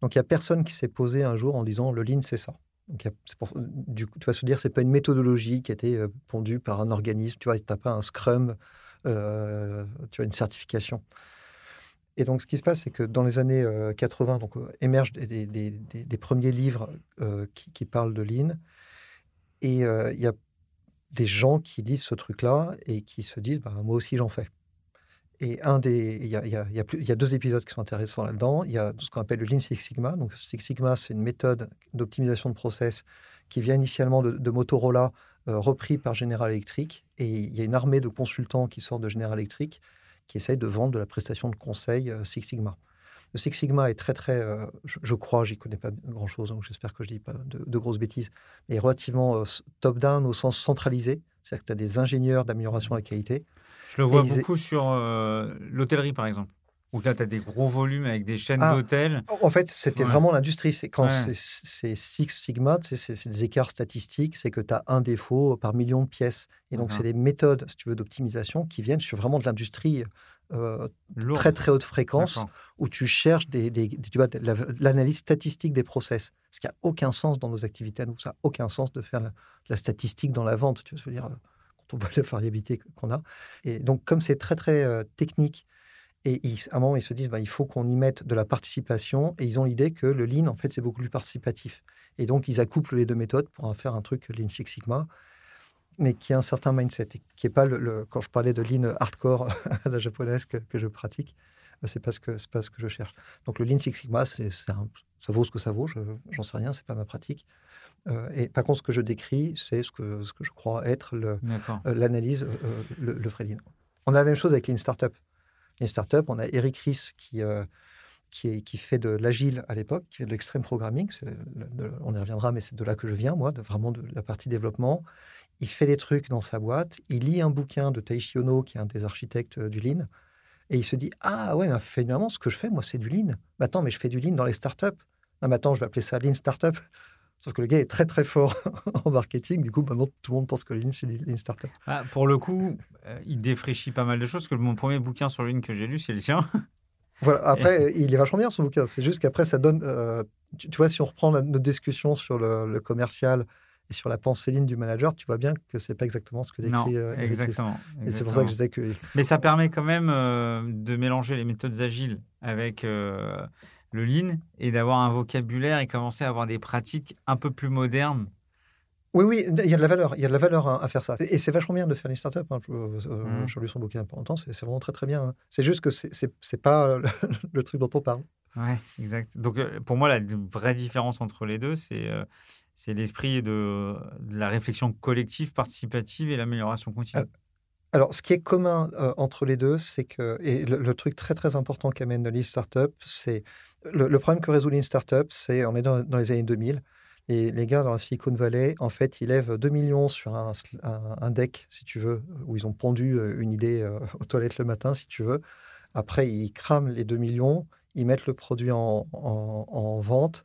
Donc, il n'y a personne qui s'est posé un jour en disant le lean, c'est ça. Donc, du coup, tu vas se dire, c'est pas une méthodologie qui a été euh, pondue par un organisme. Tu vois, pas un Scrum, euh, tu as une certification. Et donc, ce qui se passe, c'est que dans les années 80, euh, donc, émergent des, premiers livres qui, parlent de Lean. Et il y a des gens qui lisent ce truc-là et qui se disent, bah, moi aussi, j'en fais. Et un des, il y a, deux épisodes qui sont intéressants là-dedans. Il y a ce qu'on appelle le Lean Six Sigma. Donc, Six Sigma, c'est une méthode d'optimisation de process qui vient initialement de, Motorola, euh, repris par General Electric. Et il y a une armée de consultants qui sortent de General Electric qui essayent de vendre de la prestation de conseil euh, Six Sigma. Le Six Sigma est très, très, euh, je, je, crois, j'y connais pas grand-chose, donc j'espère que je dis pas de, grosses bêtises, mais relativement top-down au sens centralisé. C'est-à-dire que tu as des ingénieurs d'amélioration de la qualité
je le vois beaucoup sur euh, l'hôtellerie, par exemple. Ou là, tu as des gros volumes avec des chaînes ah, d'hôtels.
En fait, c'était vraiment l'industrie. C'est quand c'est Six Sigma, c'est des écarts statistiques, c'est que tu as un défaut par million de pièces. Et donc, c'est des méthodes, si tu veux, d'optimisation qui viennent sur vraiment de l'industrie euh, très très haute fréquence où tu cherches des, tu vois, l'analyse statistique des process. Ce qui n'a aucun sens dans nos activités. Donc, ça n'a aucun sens de faire la, statistique dans la vente. Tu veux dire, quand on voit la variabilité qu'on a. Et donc, comme c'est très très euh, technique, et à un moment, ils se disent, bah, il faut qu'on y mette de la participation. Et ils ont l'idée que le Lean, en fait, c'est beaucoup plus participatif. Et donc, ils accouplent les deux méthodes pour en faire un truc Lean Six Sigma, mais qui a un certain mindset. Et qui est pas le, quand je parlais de Lean hardcore à la japonaise que, je pratique, bah, c'est pas, ce que, pas ce que je cherche. Donc, le Lean Six Sigma, ça vaut ce que ça vaut. Je, j'en sais rien, c'est pas ma pratique. Euh, et par contre, ce que je décris, c'est ce que, ce que je crois être le, euh, l'analyse, euh, le, le vrai Lean. On a la même chose avec Lean Startup une startup. On a Eric Ries qui, qui, qui, fait de l'agile à l'époque, qui fait de l'extreme programming. on y reviendra, mais c'est de là que je viens, moi, de, vraiment de la partie développement. Il fait des trucs dans sa boîte. Il lit un bouquin de Taishi Ono, qui est un des architectes du Lean. Et il se dit Ah ouais, mais finalement, ce que je fais, moi, c'est du Lean. Mais attends, mais je fais du Lean dans les startups. Non, mais attends, je vais appeler ça Lean Startup. Sauf que le gars est très très fort en marketing. Du coup, maintenant, tout le monde pense que Lean, c'est Lean Startup.
Ah, pour le coup, euh, il défraîchit pas mal de choses. que mon premier bouquin sur Lean que j'ai lu, c'est le sien.
Voilà, après, il est vachement bien son bouquin. C'est juste qu'après, ça donne. Euh, tu, vois, si on reprend notre discussion sur le, commercial et sur la pensée ligne du manager, tu vois bien que c'est pas exactement ce que décrit.
Non, euh, exactement,
Et c'est pour ça que je disais que.
Mais ça permet quand même de mélanger les méthodes agiles avec le lean et d'avoir un vocabulaire et commencer à avoir des pratiques un peu plus modernes.
Oui, oui, il y a de la valeur, il y a de la valeur à, faire ça. Et c'est vachement bien de faire une startup. Hein. Euh, mmh. J'ai lu son bouquin pendant longtemps, c'est vraiment très très bien. Hein. C'est juste que c'est pas le, truc dont on parle.
Oui, exact. Donc euh, pour moi, la vraie différence entre les deux, c'est euh, c'est l'esprit de, la réflexion collective, participative et l'amélioration continue.
Alors, ce qui est commun entre les deux, c'est que, et le, truc très très important qu'amène Lean Startup, c'est le, problème que résout Lean Startup, c'est on est dans, les années 2000, et les gars dans la Silicon Valley, en fait, ils lèvent 2 millions sur un, deck, si tu veux, où ils ont pondu une idée aux toilettes le matin, si tu veux. Après, ils crament les 2 millions, ils mettent le produit en, en vente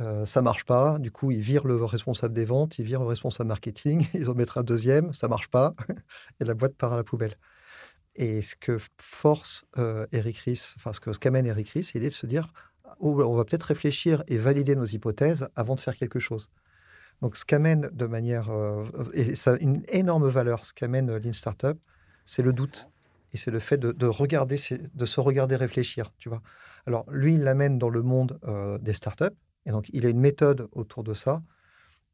euh, ça marche pas. Du coup, ils virent le responsable des ventes, ils virent le responsable marketing, ils en mettent un deuxième, ça marche pas, et la boîte part à la poubelle. Et ce que force euh, Eric Ries, enfin ce qu'amène Eric Ries, c'est l'idée de se dire oh, on va peut-être réfléchir et valider nos hypothèses avant de faire quelque chose. Donc, ce qu'amène de manière. Euh, et ça a une énorme valeur, ce qu'amène Lean Startup, c'est le doute. Et c'est le fait de, regarder, de se regarder réfléchir, tu vois. Alors, lui, il l'amène dans le monde des startups, et donc, il a une méthode autour de ça.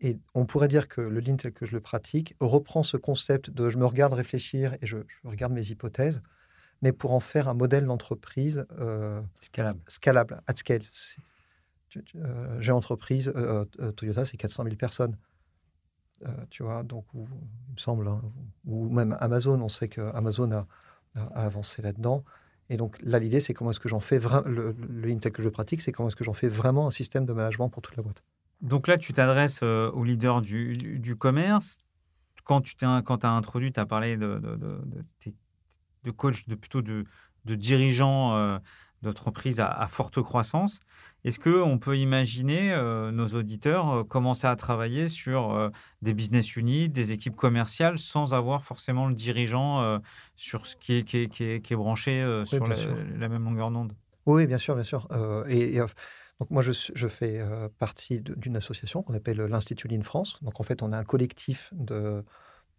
Et on pourrait dire que le Lean tel que je le pratique reprend ce concept de je me regarde réfléchir et je, regarde mes hypothèses, mais pour en faire un modèle d'entreprise euh,
scalable.
scalable, at scale. Euh, j'ai entreprise, euh, Toyota, c'est 400 000 personnes. tu vois, donc, il me semble, hein, ou même Amazon, on sait qu'Amazon a, a avancé là-dedans. Et donc là, l'idée, c'est comment est-ce que j'en fais vraiment, le, le que je pratique, c'est comment est-ce que j'en fais vraiment un système de management pour toute la boîte.
Donc là, tu t'adresses aux leaders du, du, commerce. Quand tu as introduit, tu as parlé de, de, de, de, coach, de, plutôt de, de dirigeants euh, d'entreprises à, forte croissance. Est-ce qu'on peut imaginer euh, nos auditeurs euh, commencer à travailler sur euh, des business units, des équipes commerciales, sans avoir forcément le dirigeant sur ce qui est, qui est, qui est, qui est branché sur la, même longueur d'onde?
Oui, bien sûr, bien sûr. et, donc moi, je, je fais partie d'une association qu'on appelle l'Institut Lean France. Donc en fait, on a un collectif de,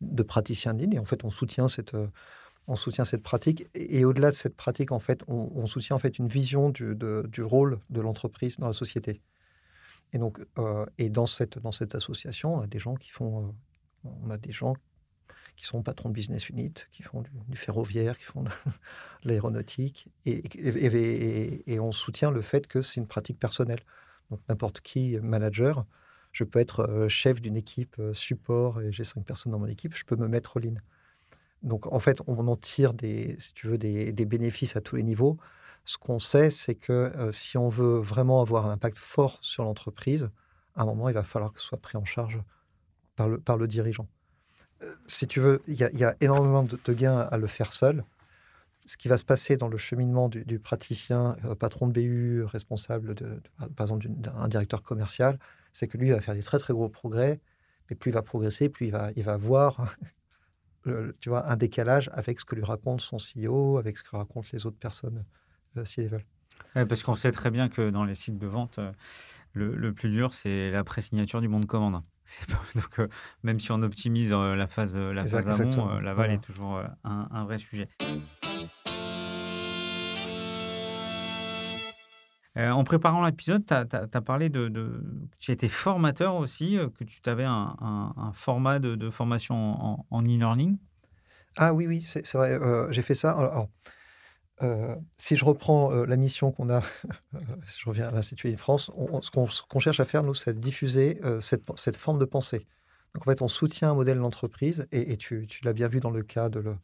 de praticiens de Lean et en fait, on soutient cette on soutient cette pratique. Et, au-delà de cette pratique, en fait, on, soutient en fait une vision du, rôle de l'entreprise dans la société. Et donc, euh, et dans cette dans cette association, on a des gens qui font, euh, on a des gens qui sont patrons de business unit, qui font du, ferroviaire, qui font de, l'aéronautique, et, on soutient le fait que c'est une pratique personnelle. Donc n'importe qui manager, je peux être euh, chef d'une équipe support et j'ai cinq personnes dans mon équipe, je peux me mettre au ligne. Donc, en fait, on en tire des, si tu veux, des, bénéfices à tous les niveaux. Ce qu'on sait, c'est que euh, si on veut vraiment avoir un impact fort sur l'entreprise, à un moment, il va falloir que ce soit pris en charge par le, par le dirigeant. Euh, si tu veux, il y, a énormément de, gains à le faire seul. ce qui va se passer dans le cheminement du, praticien, patron de BU, responsable, de, par exemple, d'un directeur commercial, c'est que lui va faire des très très gros progrès, mais plus il va progresser, plus il va, il va voir tu vois, un décalage avec ce que lui raconte son CEO, avec ce que racontent les autres personnes, s'ils veulent.
parce qu'on sait très bien que dans les cycles de vente, le, plus dur, c'est la pré-signature du bon de commande. Donc, euh, même si on optimise euh, la phase, euh, la phase amont, l'aval est toujours un, vrai sujet. En préparant l'épisode, tu as, parlé de, de, Tu étais formateur aussi, que tu avais un, format de, formation en e-learning.
ah oui, oui, c'est vrai. J'ai fait ça. Euh, si je reprends euh, la mission qu'on a, euh, si je reviens à l'Institut de France, ce qu'on cherche à faire, nous, c'est diffuser cette, forme de pensée. Donc, en fait, on soutient un modèle d'entreprise, et, tu, tu l'as bien vu dans le cas de le,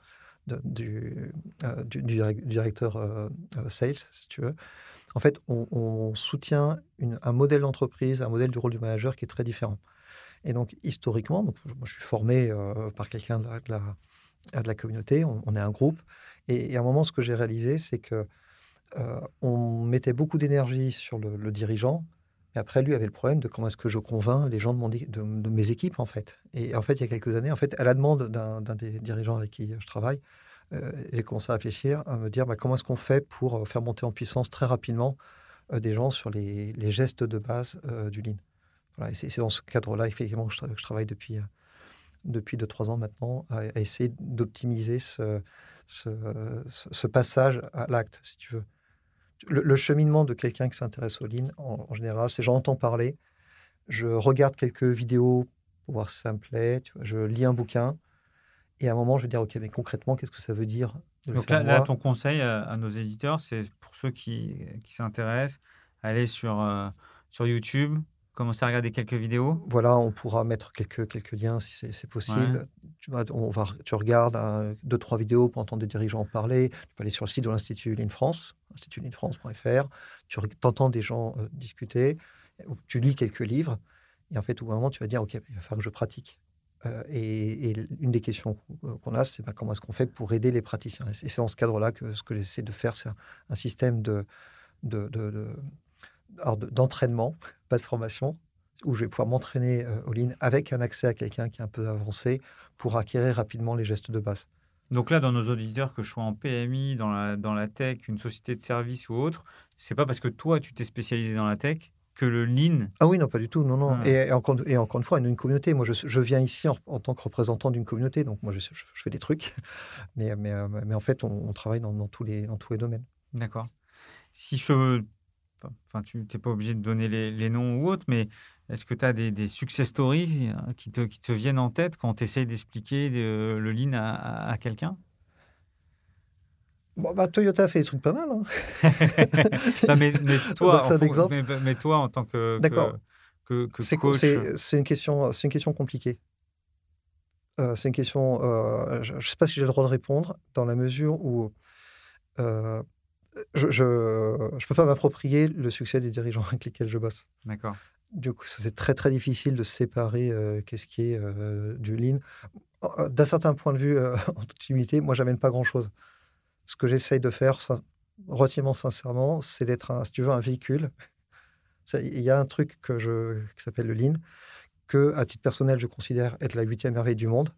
du, du, directeur sales, si tu veux. En fait, on, soutient un modèle d'entreprise, un modèle du rôle du manager qui est très différent. Et donc, historiquement, donc, je suis formé par quelqu'un de, la, communauté, on, est un groupe, et, à un moment, ce que j'ai réalisé, c'est que euh, on mettait beaucoup d'énergie sur le, dirigeant, et après, lui avait le problème de comment est-ce que je convainc les gens de, de, mes équipes, en fait. Et en fait, il y a quelques années, en fait, à la demande d'un des dirigeants avec qui je travaille, euh, j'ai commencé à réfléchir, à me dire bah, comment est-ce qu'on fait pour euh, faire monter en puissance très rapidement des gens sur les, gestes de base du Lean. Voilà, c'est dans ce cadre-là, effectivement, que je, travaille depuis, depuis 2-3 ans maintenant, à essayer d'optimiser ce, ce, passage à l'acte, si tu veux. Le, cheminement de quelqu'un qui s'intéresse au lean, en, général, c'est j'entends parler, je regarde quelques vidéos pour voir si ça me plaît, je lis un bouquin, et à un moment, je vais dire, OK, mais concrètement, qu'est-ce que ça veut dire
Donc là, ton conseil à, nos éditeurs, c'est pour ceux qui, qui s'intéressent, aller sur, euh, sur YouTube, commencer à regarder quelques vidéos
Voilà, on pourra mettre quelques, quelques liens si c'est possible. Tu, on va, tu regardes deux, trois vidéos pour entendre des dirigeants parler. Tu peux aller sur le site de l'Institut Line France, institutlinefrance.fr. Tu entends des gens euh, discuter. Tu lis quelques livres. Et en fait, au bout moment, tu vas dire, OK, il va falloir que je pratique. Euh, et, une des questions qu'on a, c'est bah, comment est-ce qu'on fait pour aider les praticiens? Et c'est dans ce cadre-là que ce que j'essaie de faire, c'est un, système de, de, de d'entraînement, pas de formation, où je vais pouvoir m'entraîner euh, au ligne avec un accès à quelqu'un qui est un peu avancé pour acquérir rapidement les gestes de base.
Donc là, dans nos auditeurs, que je sois en PMI, dans la, dans la tech, une société de service ou autre, c'est pas parce que toi, tu t'es spécialisé dans la tech que le lean.
Ah oui, non, pas du tout. Non, non. Ah. Et, encore, et encore une fois, une communauté. Moi, je, je viens ici en, tant que représentant d'une communauté. Donc, moi, je, je, fais des trucs. Mais, mais, euh, mais en fait, on, travaille dans, dans, tous les, dans tous les domaines.
D'accord. Si je Enfin, tu n'es pas obligé de donner les, noms ou autres, mais est-ce que tu as des, success stories euh, qui te, qui te viennent en tête quand tu essayes d'expliquer le lean à, quelqu'un?
Bon, bah, Toyota fait des trucs pas mal. Hein.
mais, toi, en, mais, toi, en tant que, que, que, coach.
C'est une, question, une question compliquée. Euh, c'est une question. Euh, je ne sais pas si j'ai le droit de répondre, dans la mesure où je ne peux pas m'approprier le succès des dirigeants avec lesquels je bosse.
D'accord.
Du coup, c'est très très difficile de séparer euh, qu'est-ce qui est euh, du lean. Euh, d'un certain point de vue, en toute humilité, moi, j'amène pas grand-chose. Ce que j'essaye de faire, relativement sincèrement, c'est d'être, un, si tu veux, un véhicule. Il y a un truc que je, qui s'appelle le lean, que, à titre personnel, je considère être la huitième merveille du monde.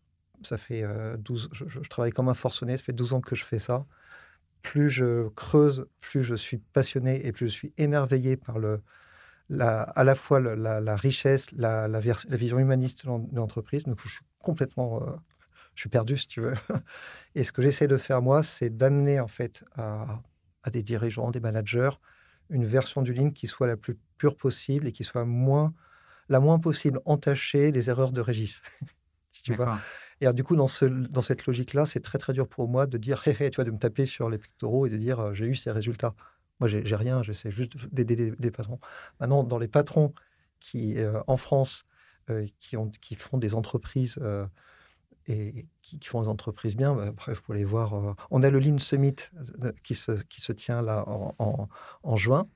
Ça fait 12, je, je, travaille comme un forcené, ça fait 12 ans que je fais ça plus je creuse, plus je suis passionné et plus je suis émerveillé par le, la, à la fois la, richesse, la, la, vision humaniste de l'entreprise. Donc, je suis complètement, euh, je suis perdu, si tu veux. Et ce que j'essaie de faire, moi, c'est d'amener, en fait, à, à, des dirigeants, des managers, une version du Lean qui soit la plus pure possible et qui soit moins, la moins possible entachée des erreurs de Régis. si tu vois. Et du coup, dans, ce, dans cette logique-là, c'est très, très dur pour moi de dire, hé, tu vois, de me taper sur les pectoraux et de dire, euh, j'ai eu ces résultats. Moi, j'ai rien, j'essaie juste d'aider des, patrons. Maintenant, dans les patrons qui, euh, en France, euh, qui, ont, qui font des entreprises et qui, font des entreprises bien, bah, bref, vous pouvez les voir. on a le Lean Summit qui se, qui se tient là en, en, juin.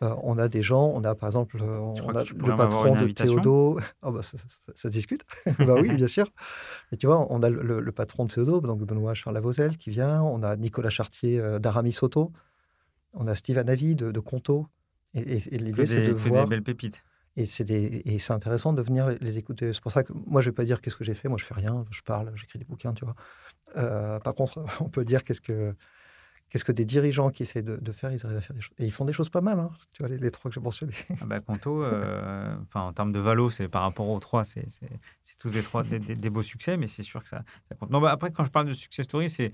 on a des gens, on a par exemple on a le patron de Théodo. Oh bah, ça, ça, discute. bah oui, bien sûr. Mais tu vois, on a le, patron de Théodo, donc Benoît Charles Lavozel, qui vient. On a Nicolas Chartier d'Aramis Soto. On a Steve Anavi de, de Conto.
Et, l'idée, c'est de voir. des belles pépites.
Et c'est intéressant de venir les, écouter. C'est pour ça que moi, je ne vais pas dire qu'est-ce que j'ai fait. Moi, je fais rien. Je parle, j'écris des bouquins, tu vois. Euh, par contre, on peut dire qu'est-ce que, qu'est-ce que des dirigeants qui essaient de, faire, ils arrivent à faire des choses. Et ils font des choses pas mal, hein, tu vois, les, trois que j'ai mentionnés.
Ah bah, Conto, euh, en termes de valo, c'est par rapport aux trois, c'est tous des, trois, des, beaux succès, mais c'est sûr que ça, compte. Non, bah, après, quand je parle de success story, c'est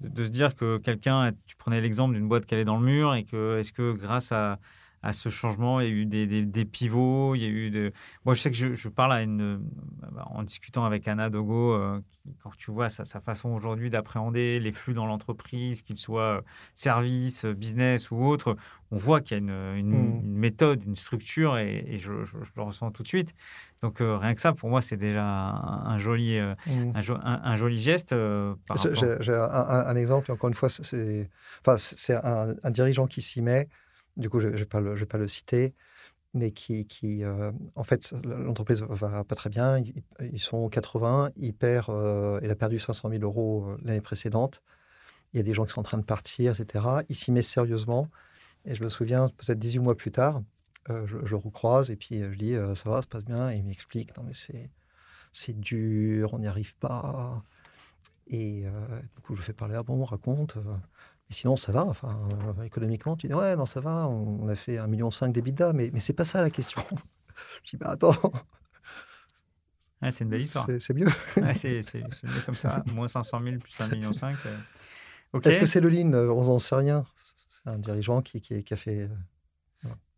de, se dire que quelqu'un, tu prenais l'exemple d'une boîte qui allait dans le mur et que est-ce que grâce à à ce changement. Il y a eu des, des, pivots. Il y a eu de... Moi, je sais que je, parle à une, euh, en discutant avec Anna Dogo, euh, quand tu vois sa, sa façon aujourd'hui d'appréhender les flux dans l'entreprise, qu'ils soient euh, service, business ou autre, on voit qu'il y a une, mmh. une, méthode, une structure et, je, le ressens tout de suite. Donc rien que ça, pour moi, c'est déjà un, joli, mmh. un, joli geste.
J'ai un, exemple, encore une fois, c'est enfin, un dirigeant qui s'y met du coup, je ne vais, pas le citer, mais qui, euh, en fait, l'entreprise va pas très bien. Ils, sont 80, il, perd, euh, a perdu 500 000 euros euh, l'année précédente. Il y a des gens qui sont en train de partir, etc. Il s'y met sérieusement. Et je me souviens, peut-être 18 mois plus tard, je, le recroise et puis je dis Ça va, ça se passe bien. Et il m'explique Non, mais c'est, c'est dur, on n'y arrive pas. Et du coup, je fais parler Ah bon, on raconte sinon, ça va. Enfin, euh, économiquement, tu dis ouais, non, ça va. On, a fait 1,5 million d'EBITDA, mais, mais c'est pas ça la question. je dis bah attends.
c'est une belle histoire.
C'est mieux.
c'est mieux comme ça. Moins 500 000 plus 1,5 million.
Euh. Est-ce que c'est le lean? Euh, On n'en sait rien. C'est un dirigeant qui, qui, qui a fait.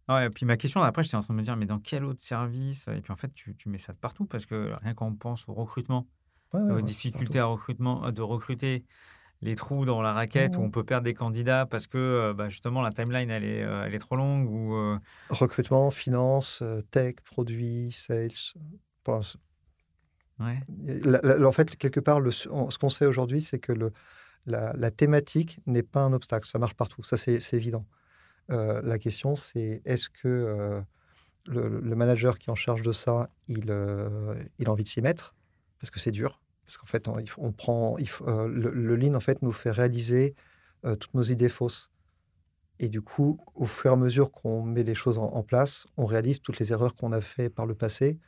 Ouais, et puis ma question après, j'étais en train de me dire, mais dans quel autre service Et puis en fait, tu, tu mets ça de partout parce que rien qu'on pense au recrutement, aux difficultés à recrutement, de recruter, les trous dans la raquette où mmh. on peut perdre des candidats parce que euh, bah, justement la timeline elle est, euh, elle est trop longue ou euh
recrutement, finance, tech, produits, sales. Ouais. en fait, quelque part, le, ce qu'on sait aujourd'hui, c'est que le, la, thématique n'est pas un obstacle. Ça marche partout. Ça, c'est évident. la question, c'est est-ce que le, le, manager qui est en charge de ça, il, il a envie de s'y mettre? Parce que c'est dur. Parce qu'en fait, on, prend, euh, le, lean en fait nous fait réaliser euh, toutes nos idées fausses. Et du coup, au fur et à mesure qu'on met les choses en, place, on réalise toutes les erreurs qu'on a fait par le passé.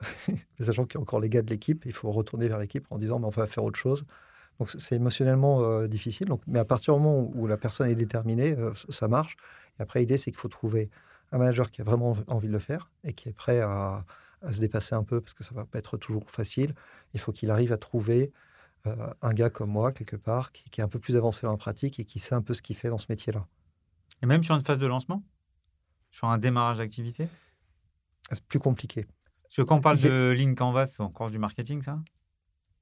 les agents qui sont encore les gars de l'équipe, il faut retourner vers l'équipe en disant mais on va faire autre chose. Donc c'est émotionnellement euh, difficile. Mais à partir du moment où la personne est déterminée, ça marche. Et après, l'idée, c'est qu'il faut trouver un manager qui a vraiment envie de le faire et qui est prêt à, à se dépasser un peu parce que ça va pas être toujours facile. Il faut qu'il arrive à trouver euh, un gars comme moi, quelque part, qui, est un peu plus avancé dans la pratique et qui sait un peu ce qu'il fait dans ce métier-là.
Et même sur une phase de lancement? Sur un démarrage d'activité?
C'est plus compliqué.
Parce que quand on parle de Lean Canvas, c'est encore du marketing, ça?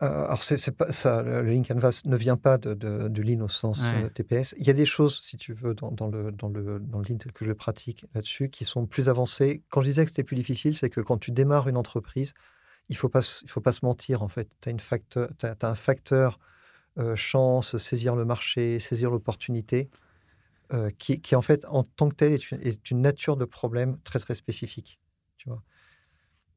Euh, alors, c'est, pas ça. Le Lean Canvas ne vient pas de, de, de sens euh, TPS. Il y a des choses, si tu veux, dans, dans, le, dans, le, dans que je pratique là-dessus, qui sont plus avancées. Quand je disais que c'était plus difficile, c'est que quand tu démarres une entreprise, il ne faut, pas, il faut pas se mentir, en fait. Tu as, as, un facteur euh, chance, saisir le marché, saisir l'opportunité, qui, qui, en fait, en tant que tel, est une, est une nature de problème très, très spécifique. Tu vois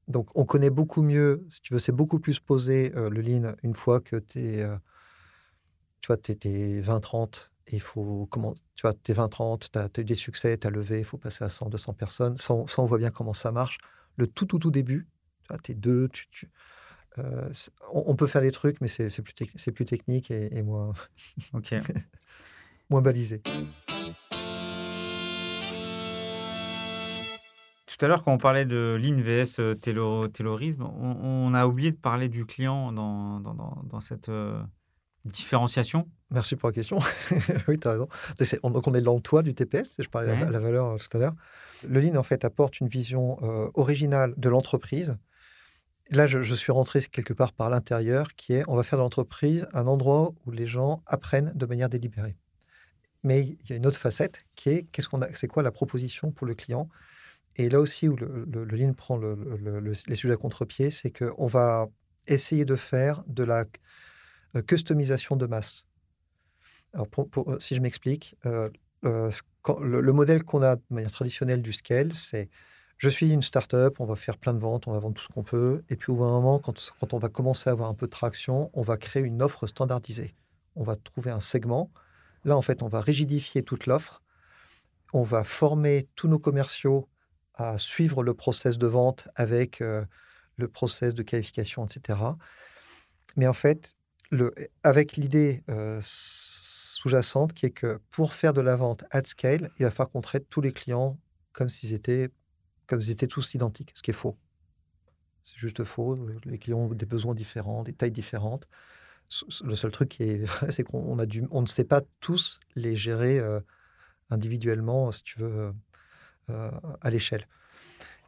donc, on connaît beaucoup mieux, si tu veux, c'est beaucoup plus posé euh, le lean une fois que tu es, euh, tu vois, 20-30 et il faut, comment, tu vois, tu es 20-30, tu as, eu des succès, tu as levé, il faut passer à 100, 200 personnes. Ça, on, voit bien comment ça marche. Le tout, tout, tout début, tu vois, es deux, tu, euh, on, peut faire des trucs, mais c'est plus, plus technique et, et moins, moins balisé.
Tout à l'heure, quand on parlait de Lean vs euh, Taylorisme, on, a oublié de parler du client dans, dans, cette euh, différenciation.
Merci pour la question. oui, tu as raison. donc, on est dans le toit du TPS, je parlais de la, valeur euh, tout à l'heure. Le Lean, en fait, apporte une vision originale de l'entreprise. Là, je, je, suis rentré quelque part par l'intérieur, qui est on va faire de l'entreprise un endroit où les gens apprennent de manière délibérée. Mais il y a une autre facette qui est qu'est-ce qu'on a, c'est quoi la proposition pour le client? Et là aussi où le, le, prend les sujets à contre-pied, c'est qu'on va essayer de faire de la euh, customisation de masse. Alors si je m'explique, euh, euh, le, modèle qu'on a de manière traditionnelle du scale, c'est je suis une startup, on va faire plein de ventes, on va vendre tout ce qu'on peut. Et puis au bout d'un moment, quand, on va commencer à avoir un peu de traction, on va créer une offre standardisée. On va trouver un segment. Là, en fait, on va rigidifier toute l'offre. On va former tous nos commerciaux à suivre le process de vente avec euh, le process de qualification, etc. Mais en fait, avec l'idée euh, sous-jacente qui est que pour faire de la vente at scale, il va falloir qu'on traite tous les clients comme s'ils étaient, comme s'ils étaient tous identiques, ce qui est faux. C'est juste faux. Les clients ont des besoins différents, des tailles différentes. Le seul truc qui est vrai, c'est qu'on ne sait pas tous les gérer euh, individuellement, si tu veux, à l'échelle.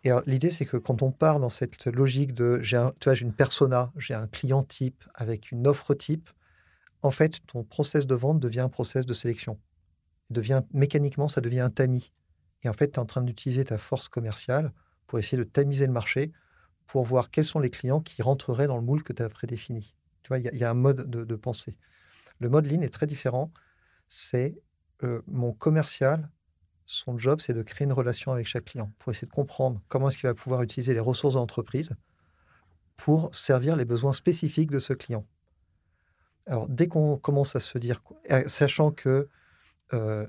Et l'idée, c'est que quand on part dans cette logique de, j'ai tu vois, j'ai une persona, j'ai un client type avec une offre type, en fait, ton process de vente devient un process de sélection. devient, mécaniquement, ça devient un tamis. Et en fait, tu es en train d'utiliser ta force commerciale pour essayer de tamiser le marché, pour voir quels sont les clients qui rentreraient dans le moule que tu as prédéfini. Tu vois, il y, a un mode de, pensée. Le mode lean est très différent. C'est euh, mon commercial son job, c'est de créer une relation avec chaque client pour essayer de comprendre comment est-ce qu'il va pouvoir utiliser les ressources de l'entreprise pour servir les besoins spécifiques de ce client. Alors, dès qu'on commence à se dire, sachant que, euh,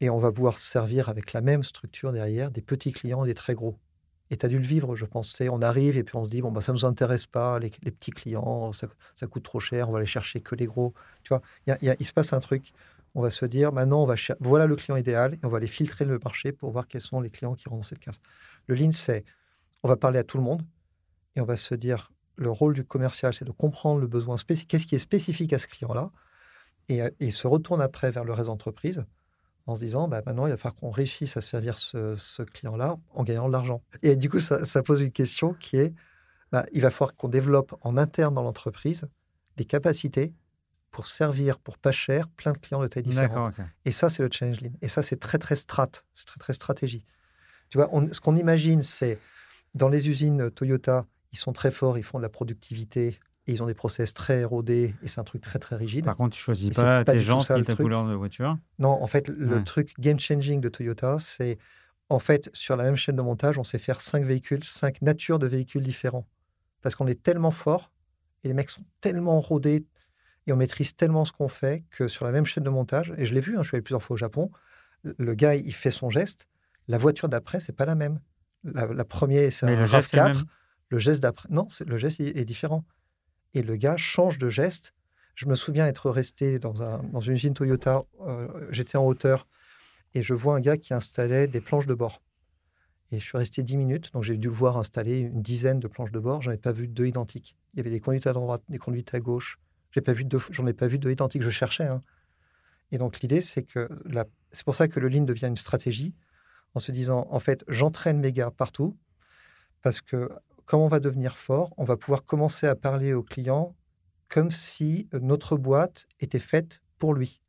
et on va pouvoir servir avec la même structure derrière, des petits clients et des très gros. Et tu as dû le vivre, je pense. On arrive et puis on se dit, bon, bah, ça ne nous intéresse pas, les, petits clients, ça, coûte trop cher, on va aller chercher que les gros. Tu vois, il se passe un truc on va se dire maintenant, on va voilà le client idéal et on va aller filtrer le marché pour voir quels sont les clients qui rentrent dans cette case. Le lean, c'est on va parler à tout le monde et on va se dire le rôle du commercial, c'est de comprendre le besoin spécifique, qu'est-ce qui est spécifique à ce client-là et, et, se retourne après vers le reste d'entreprise en se disant bah, maintenant, il va falloir qu'on réussisse à servir ce, client-là en gagnant de l'argent. Et du coup, ça, pose une question qui est bah, il va falloir qu'on développe en interne dans l'entreprise des capacités pour servir pour pas cher plein de clients de taille différente. Et ça, c'est le change lean. Et ça, c'est très, très strat. C'est très, très stratégie. Tu vois, ce qu'on imagine, c'est dans les usines Toyota, ils sont très forts, ils font de la productivité et ils ont des process très érodés et c'est un truc très, très rigide.
Par contre, tu choisis pas, tes gens qui ta couleur de voiture?
Non, en fait, le truc game changing de Toyota, c'est en fait, sur la même chaîne de montage, on sait faire cinq véhicules, cinq natures de véhicules différents. Parce qu'on est tellement fort et les mecs sont tellement rodés, et on maîtrise tellement ce qu'on fait que sur la même chaîne de montage, et je l'ai vu, hein, je suis allé plusieurs fois au Japon, le gars, il fait son geste, la voiture d'après, c'est pas la même. La, première, c'est un RAV4. Le, geste d'après, non, le geste est, différent. Et le gars change de geste. Je me souviens être resté dans, un, dans une usine Toyota, euh, j'étais en hauteur, et je vois un gars qui installait des planches de bord. Et je suis resté 10 minutes, donc j'ai dû le voir installer une dizaine de planches de bord. J'en ai pas vu deux identiques. Il y avait des conduites à droite, des conduites à gauche, pas vu de, j'en ai pas vu de identique. Je cherchais. Hein. Et donc l'idée, c'est que c'est pour ça que le lean devient une stratégie, en se disant en fait, j'entraîne mes gars partout, parce que comme on va devenir fort, on va pouvoir commencer à parler aux clients comme si notre boîte était faite pour lui.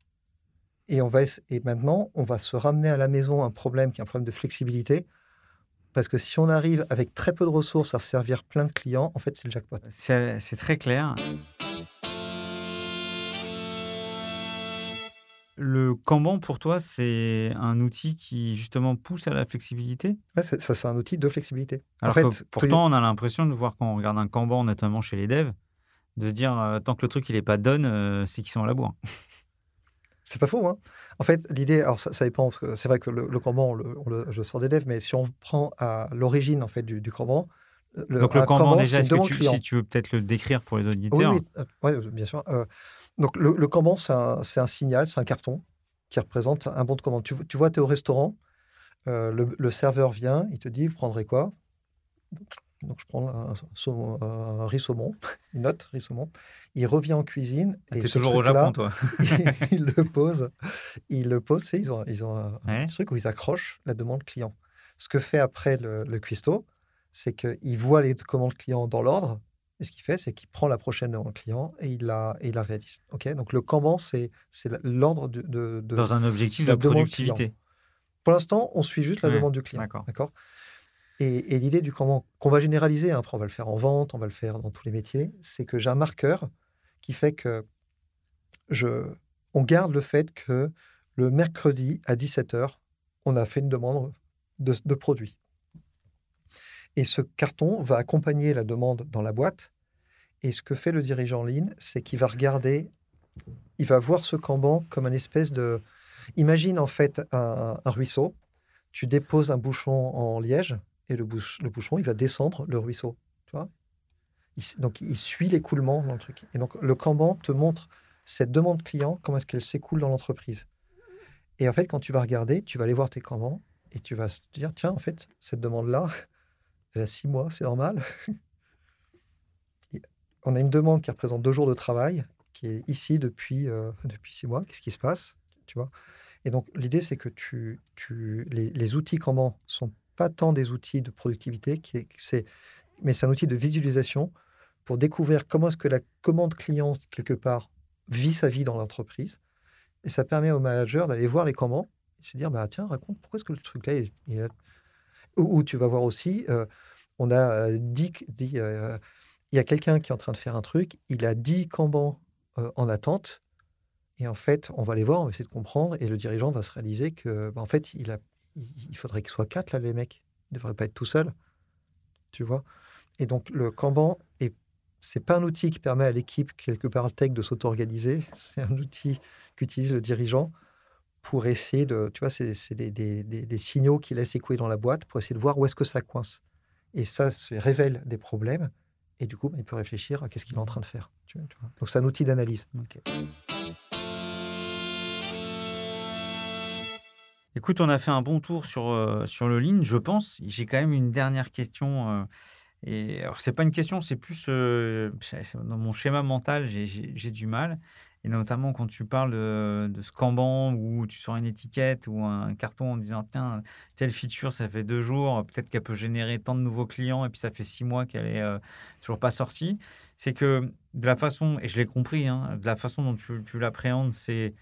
Et, on va, et maintenant, on va se ramener à la maison un problème qui est un problème de flexibilité. Parce que si on arrive avec très peu de ressources à servir plein de clients, en fait, c'est le jackpot.
C'est très clair. Le Kanban, pour toi, c'est un outil qui justement pousse à la flexibilité?
Ouais, Ça, c'est un outil de flexibilité.
Alors en fait, pourtant, on a l'impression de voir quand on regarde un Kanban, notamment chez les devs, de se dire euh, tant que le truc il est pas done, euh, c'est qu'ils sont à la bourre.
C'est pas faux. Hein. En fait, l'idée, alors ça, dépend, parce que c'est vrai que le, le Kanban, je sors des devs, mais si on prend à l'origine en fait du, du Kanban,
le, donc le Kanban, déjà, est-ce que tu, si tu veux peut-être le décrire pour les auditeurs
Oui, oui, euh, bien sûr. Donc, le, Kanban, c'est un, signal, c'est un carton qui représente un bon de commande. Tu, vois, tu es au restaurant, euh, le, serveur vient, il te dit, vous prendrez quoi? Donc, je prends un, riz saumon, une note riz saumon. Il revient en cuisine.
Ah, tu es toujours au Japon, toi.
il, le pose. Il le pose, ils ont, ils ont un, truc où ils accrochent la demande client. Ce que fait après le, le cuistot, c'est qu'il voit les commandes clients dans l'ordre et ce qu'il fait, c'est qu'il prend la prochaine le client et il la, et il la réalise. Ok, Donc le Kanban, c'est l'ordre de, de,
Dans un objectif de productivité.
Pour l'instant, on suit juste la demande du client. D'accord. Et, et l'idée du Kanban, qu'on va généraliser, hein, après on va le faire en vente, on va le faire dans tous les métiers, c'est que j'ai un marqueur qui fait que je, on garde le fait que le mercredi à 17h, on a fait une demande de, de produit. Et ce carton va accompagner la demande dans la boîte. Et ce que fait le dirigeant ligne, c'est qu'il va regarder, il va voir ce Kanban comme un espèce de... Imagine en fait un, ruisseau, tu déposes un bouchon en liège et le, le bouchon, il va descendre le ruisseau. Tu vois donc, il suit l'écoulement dans le truc. Et donc, le Kanban te montre cette demande client, comment est-ce qu'elle s'écoule dans l'entreprise. Et en fait, quand tu vas regarder, tu vas aller voir tes Kanban et tu vas te dire, tiens, en fait, cette demande-là, elle a six mois, c'est normal. On a une demande qui représente deux jours de travail, qui est ici depuis, euh, depuis six mois. Qu'est-ce qui se passe tu vois? Et donc, l'idée, c'est que tu, tu, les, les outils Kanban sont pas tant des outils de productivité, qui c'est, mais c'est un outil de visualisation pour découvrir comment est-ce que la commande client, quelque part, vit sa vie dans l'entreprise. Et ça permet au manager d'aller voir les Kanban et se dire, bah, tiens, raconte, pourquoi est-ce que le truc-là est, ou, tu vas voir aussi, euh, on a dit, dit euh, il y a quelqu'un qui est en train de faire un truc, il a 10 Kanban euh, en attente, et en fait, on va les voir, on va essayer de comprendre, et le dirigeant va se réaliser que, bah, en fait, il, a, il faudrait qu'il soit quatre, là, les mecs. Il ne devrait pas être tout seul. Tu vois? Et donc, le Kanban, ce c'est pas un outil qui permet à l'équipe, quelque part, le tech, de s'auto-organiser. C'est un outil qu'utilise le dirigeant pour essayer de, tu vois, c'est des, des, signaux qu'il laisse écouler dans la boîte pour essayer de voir où est-ce que ça coince. Et ça révèle des problèmes. Et du coup, bah, il peut réfléchir à qu'est-ce qu'il est en train de faire. Donc, c'est un outil d'analyse.
Écoute, on a fait un bon tour sur, euh, sur le ligne, je pense. J'ai quand même une dernière question. Euh, et alors, c'est pas une question, c'est plus euh, dans mon schéma mental, j'ai du mal. Notamment quand tu parles de, de ce Kanban où tu sors une étiquette ou un carton en disant tiens, telle feature, ça fait deux jours, peut-être qu'elle peut générer tant de nouveaux clients et puis ça fait six mois qu'elle est euh, toujours pas sortie. C'est que de la façon, et je l'ai compris, hein, de la façon dont tu, tu l'appréhendes, c'est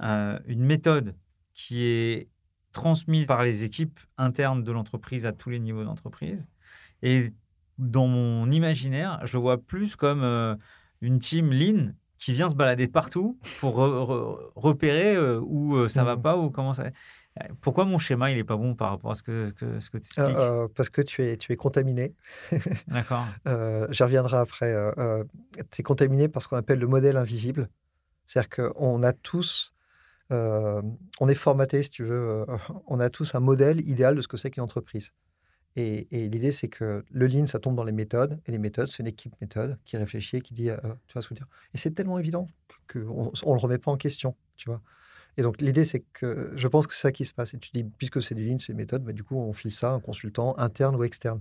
euh, une méthode qui est transmise par les équipes internes de l'entreprise à tous les niveaux d'entreprise. Et dans mon imaginaire, je vois plus comme euh, une team lean qui vient se balader partout pour repérer euh, où euh, ça ne va mmh. pas ou comment ça. Pourquoi mon schéma il est pas bon par rapport à ce que, ce que tu expliques
euh, Parce que tu es, tu es contaminé.
D'accord.
J'y reviendrai après. tu es contaminé par ce qu'on appelle le modèle invisible. C'est-à-dire qu'on a tous, on est formaté, si tu veux, on a tous un modèle idéal de ce que c'est qu'une entreprise. Et, l'idée, c'est que le lean, ça tombe dans les méthodes. Et les méthodes, c'est une équipe méthode qui réfléchit et qui dit, euh, tu vas ce dire? Et c'est tellement évident qu'on ne le remet pas en question, tu vois? Et donc, l'idée, c'est que je pense que c'est ça qui se passe. Et tu dis, puisque c'est du lean, c'est une méthode, bah, du coup, on file ça à un consultant interne ou externe.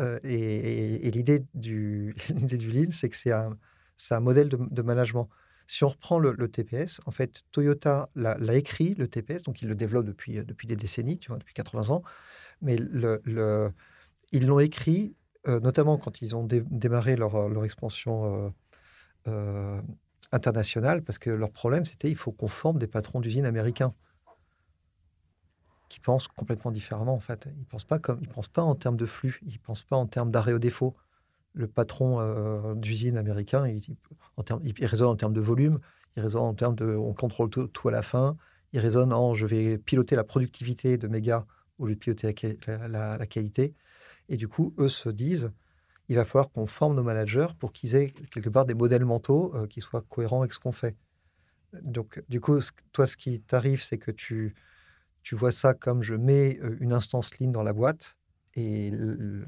Euh, et, l'idée du, du lean, c'est que c'est un, un modèle de, management. Si on reprend le, TPS, en fait, Toyota l'a écrit, le TPS, donc il le développe depuis, depuis des décennies, tu vois, depuis 80 ans mais ils l'ont écrit, euh, notamment quand ils ont démarré leur, euh, expansion euh, internationale, parce que leur problème, c'était il faut qu'on forme des patrons d'usines américains qui pensent complètement différemment, en fait. Ils ne pensent, pas pensent pas en termes de flux, ils ne pensent pas en termes d'arrêt au défaut. Le patron d'usine américain, il, en termes, il, en termes de volume, il raisonne en termes de on contrôle tout, tout à la fin, il raisonne en je vais piloter la productivité de mes gars au lieu de piloter la, qualité. Et du coup, eux se disent, il va falloir qu'on forme nos managers pour qu'ils aient quelque part des modèles mentaux euh, qui soient cohérents avec ce qu'on fait. Donc, du coup, toi, ce qui t'arrive, c'est que tu, tu vois ça comme je mets euh, une instance lean dans la boîte. Et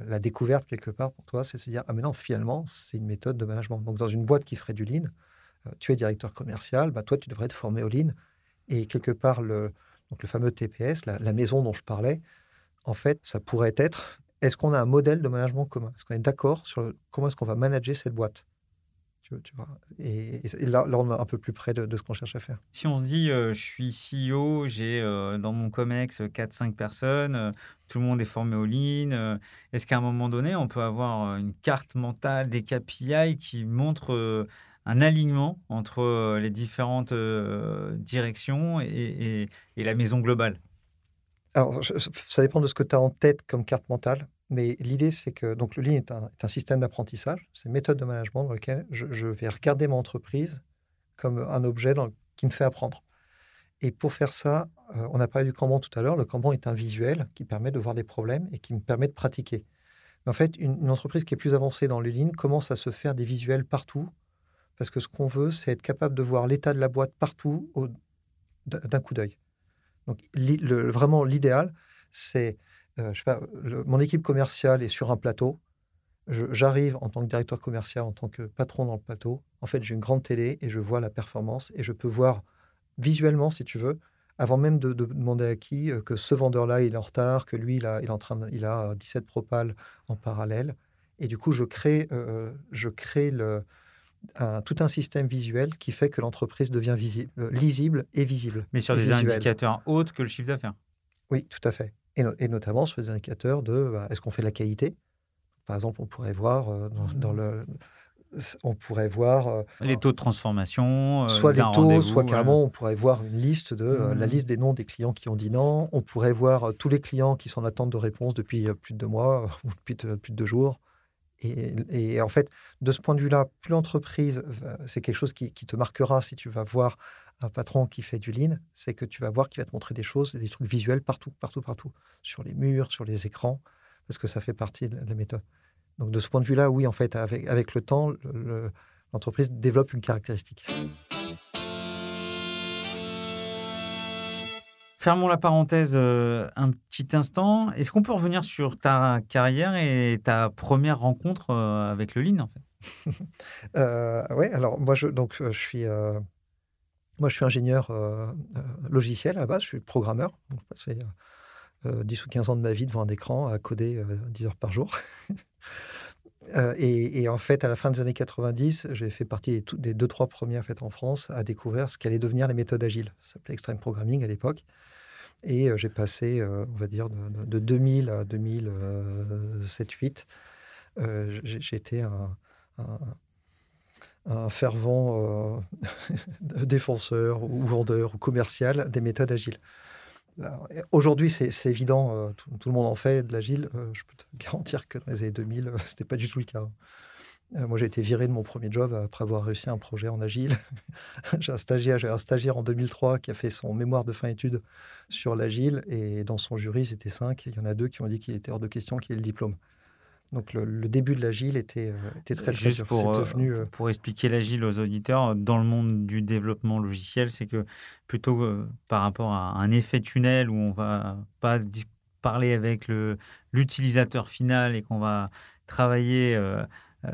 la découverte, quelque part, pour toi, c'est se dire, ah mais non, finalement, c'est une méthode de management. Donc, dans une boîte qui ferait du lean, euh, tu es directeur commercial, bah, toi, tu devrais être formé au lean. Et quelque part, le, donc le fameux TPS, la, maison dont je parlais, en fait, ça pourrait être est-ce qu'on a un modèle de management commun? Est-ce qu'on est, d'accord sur comment est-ce qu'on va manager cette boîte? Tu, vois, et, là, on est un peu plus près de, ce qu'on cherche à faire.
Si on se dit, euh, je suis CEO, j'ai euh, dans mon COMEX 4-5 personnes, euh, tout le monde est formé au Lean, est-ce qu'à un moment donné, on peut avoir une carte mentale, des KPI qui montrent un alignement entre euh, les différentes euh, directions et, la maison globale
Alors, ça dépend de ce que tu as en tête comme carte mentale. Mais l'idée, c'est que donc le Lean est un, système d'apprentissage, c'est une méthode de management dans lequel je, vais regarder mon entreprise comme un objet qui me fait apprendre. Et pour faire ça, euh, on a parlé du Kanban tout à l'heure. Le Kanban est un visuel qui permet de voir des problèmes et qui me permet de pratiquer. En fait, une, entreprise qui est plus avancée dans les lignes commence à se faire des visuels partout. Parce que ce qu'on veut, c'est être capable de voir l'état de la boîte partout d'un coup d'œil. Donc, vraiment, l'idéal, c'est, euh, mon équipe commerciale est sur un plateau. J'arrive en tant que directeur commercial, en tant que patron dans le plateau. En fait, j'ai une grande télé et je vois la performance et je peux voir visuellement, si tu veux, avant même de, demander à qui euh, que ce vendeur-là, il est en retard, que lui, il a, est en train il a 17 propales en parallèle. Et du coup, je crée, euh, je crée le, tout un système visuel qui fait que l'entreprise devient visible, euh, lisible et visible.
Mais sur des indicateurs autres que le chiffre d'affaires.
Oui, tout à fait. Et, notamment sur des indicateurs de bah, est-ce qu'on fait de la qualité? Par exemple, on pourrait voir dans, le on pourrait voir euh,
les taux de transformation,
euh, soit les taux, soit carrément on pourrait voir une liste de euh, la mmh. liste des noms des clients qui ont dit non. On pourrait voir tous les clients qui sont en attente de réponse depuis plus de deux mois ou depuis plus de deux jours. Et, en fait, de ce point de vue-là, plus l'entreprise, c'est quelque chose qui, te marquera si tu vas voir un patron qui fait du lean, c'est que tu vas voir qu'il va te montrer des choses, des trucs visuels partout, partout, partout, sur les murs, sur les écrans, parce que ça fait partie de la méthode. Donc de ce point de vue-là, oui, en fait, avec, avec le temps, l'entreprise développe une caractéristique.
Fermons la parenthèse euh, un petit instant. Est-ce qu'on peut revenir sur ta carrière et ta première rencontre euh, avec le Lean, en fait?
Euh, Oui, alors moi, je, donc, je suis... Moi, je suis ingénieur logiciel à la base, je suis programmeur. Passé 10 ou 15 ans de ma vie devant un écran à coder 10 heures par jour. Et, en fait, à la fin des années 90, j'ai fait partie des, deux, trois premières fêtes en France à découvrir ce qu'allaient devenir les méthodes agiles. Ça s'appelait Extreme Programming à l'époque. Et euh, j'ai passé, euh, on va dire, de, 2000 à 2007-2008. J'étais un, un, fervent défenseur ou vendeur ou commercial des méthodes agiles. Aujourd'hui, c'est évident, euh, tout, le monde en fait de l'agile. Euh, je peux te garantir que dans les années 2000, ce n'était pas du tout le cas. Euh, moi, j'ai été viré de mon premier job après avoir réussi un projet en agile. j'ai un stagiaire, j'ai un stagiaire en 2003 qui a fait son mémoire de fin études sur l'agile et dans son jury, c'était cinq. Il y en a deux qui ont dit qu'il était hors de question qu'il ait le diplôme. Donc le, début de l'agile était, euh, était, très,
très Juste Pour, euh, pour expliquer l'agile aux auditeurs, dans le monde du développement logiciel, c'est que plutôt par rapport à un effet tunnel où on va pas parler avec l'utilisateur final et qu'on va travailler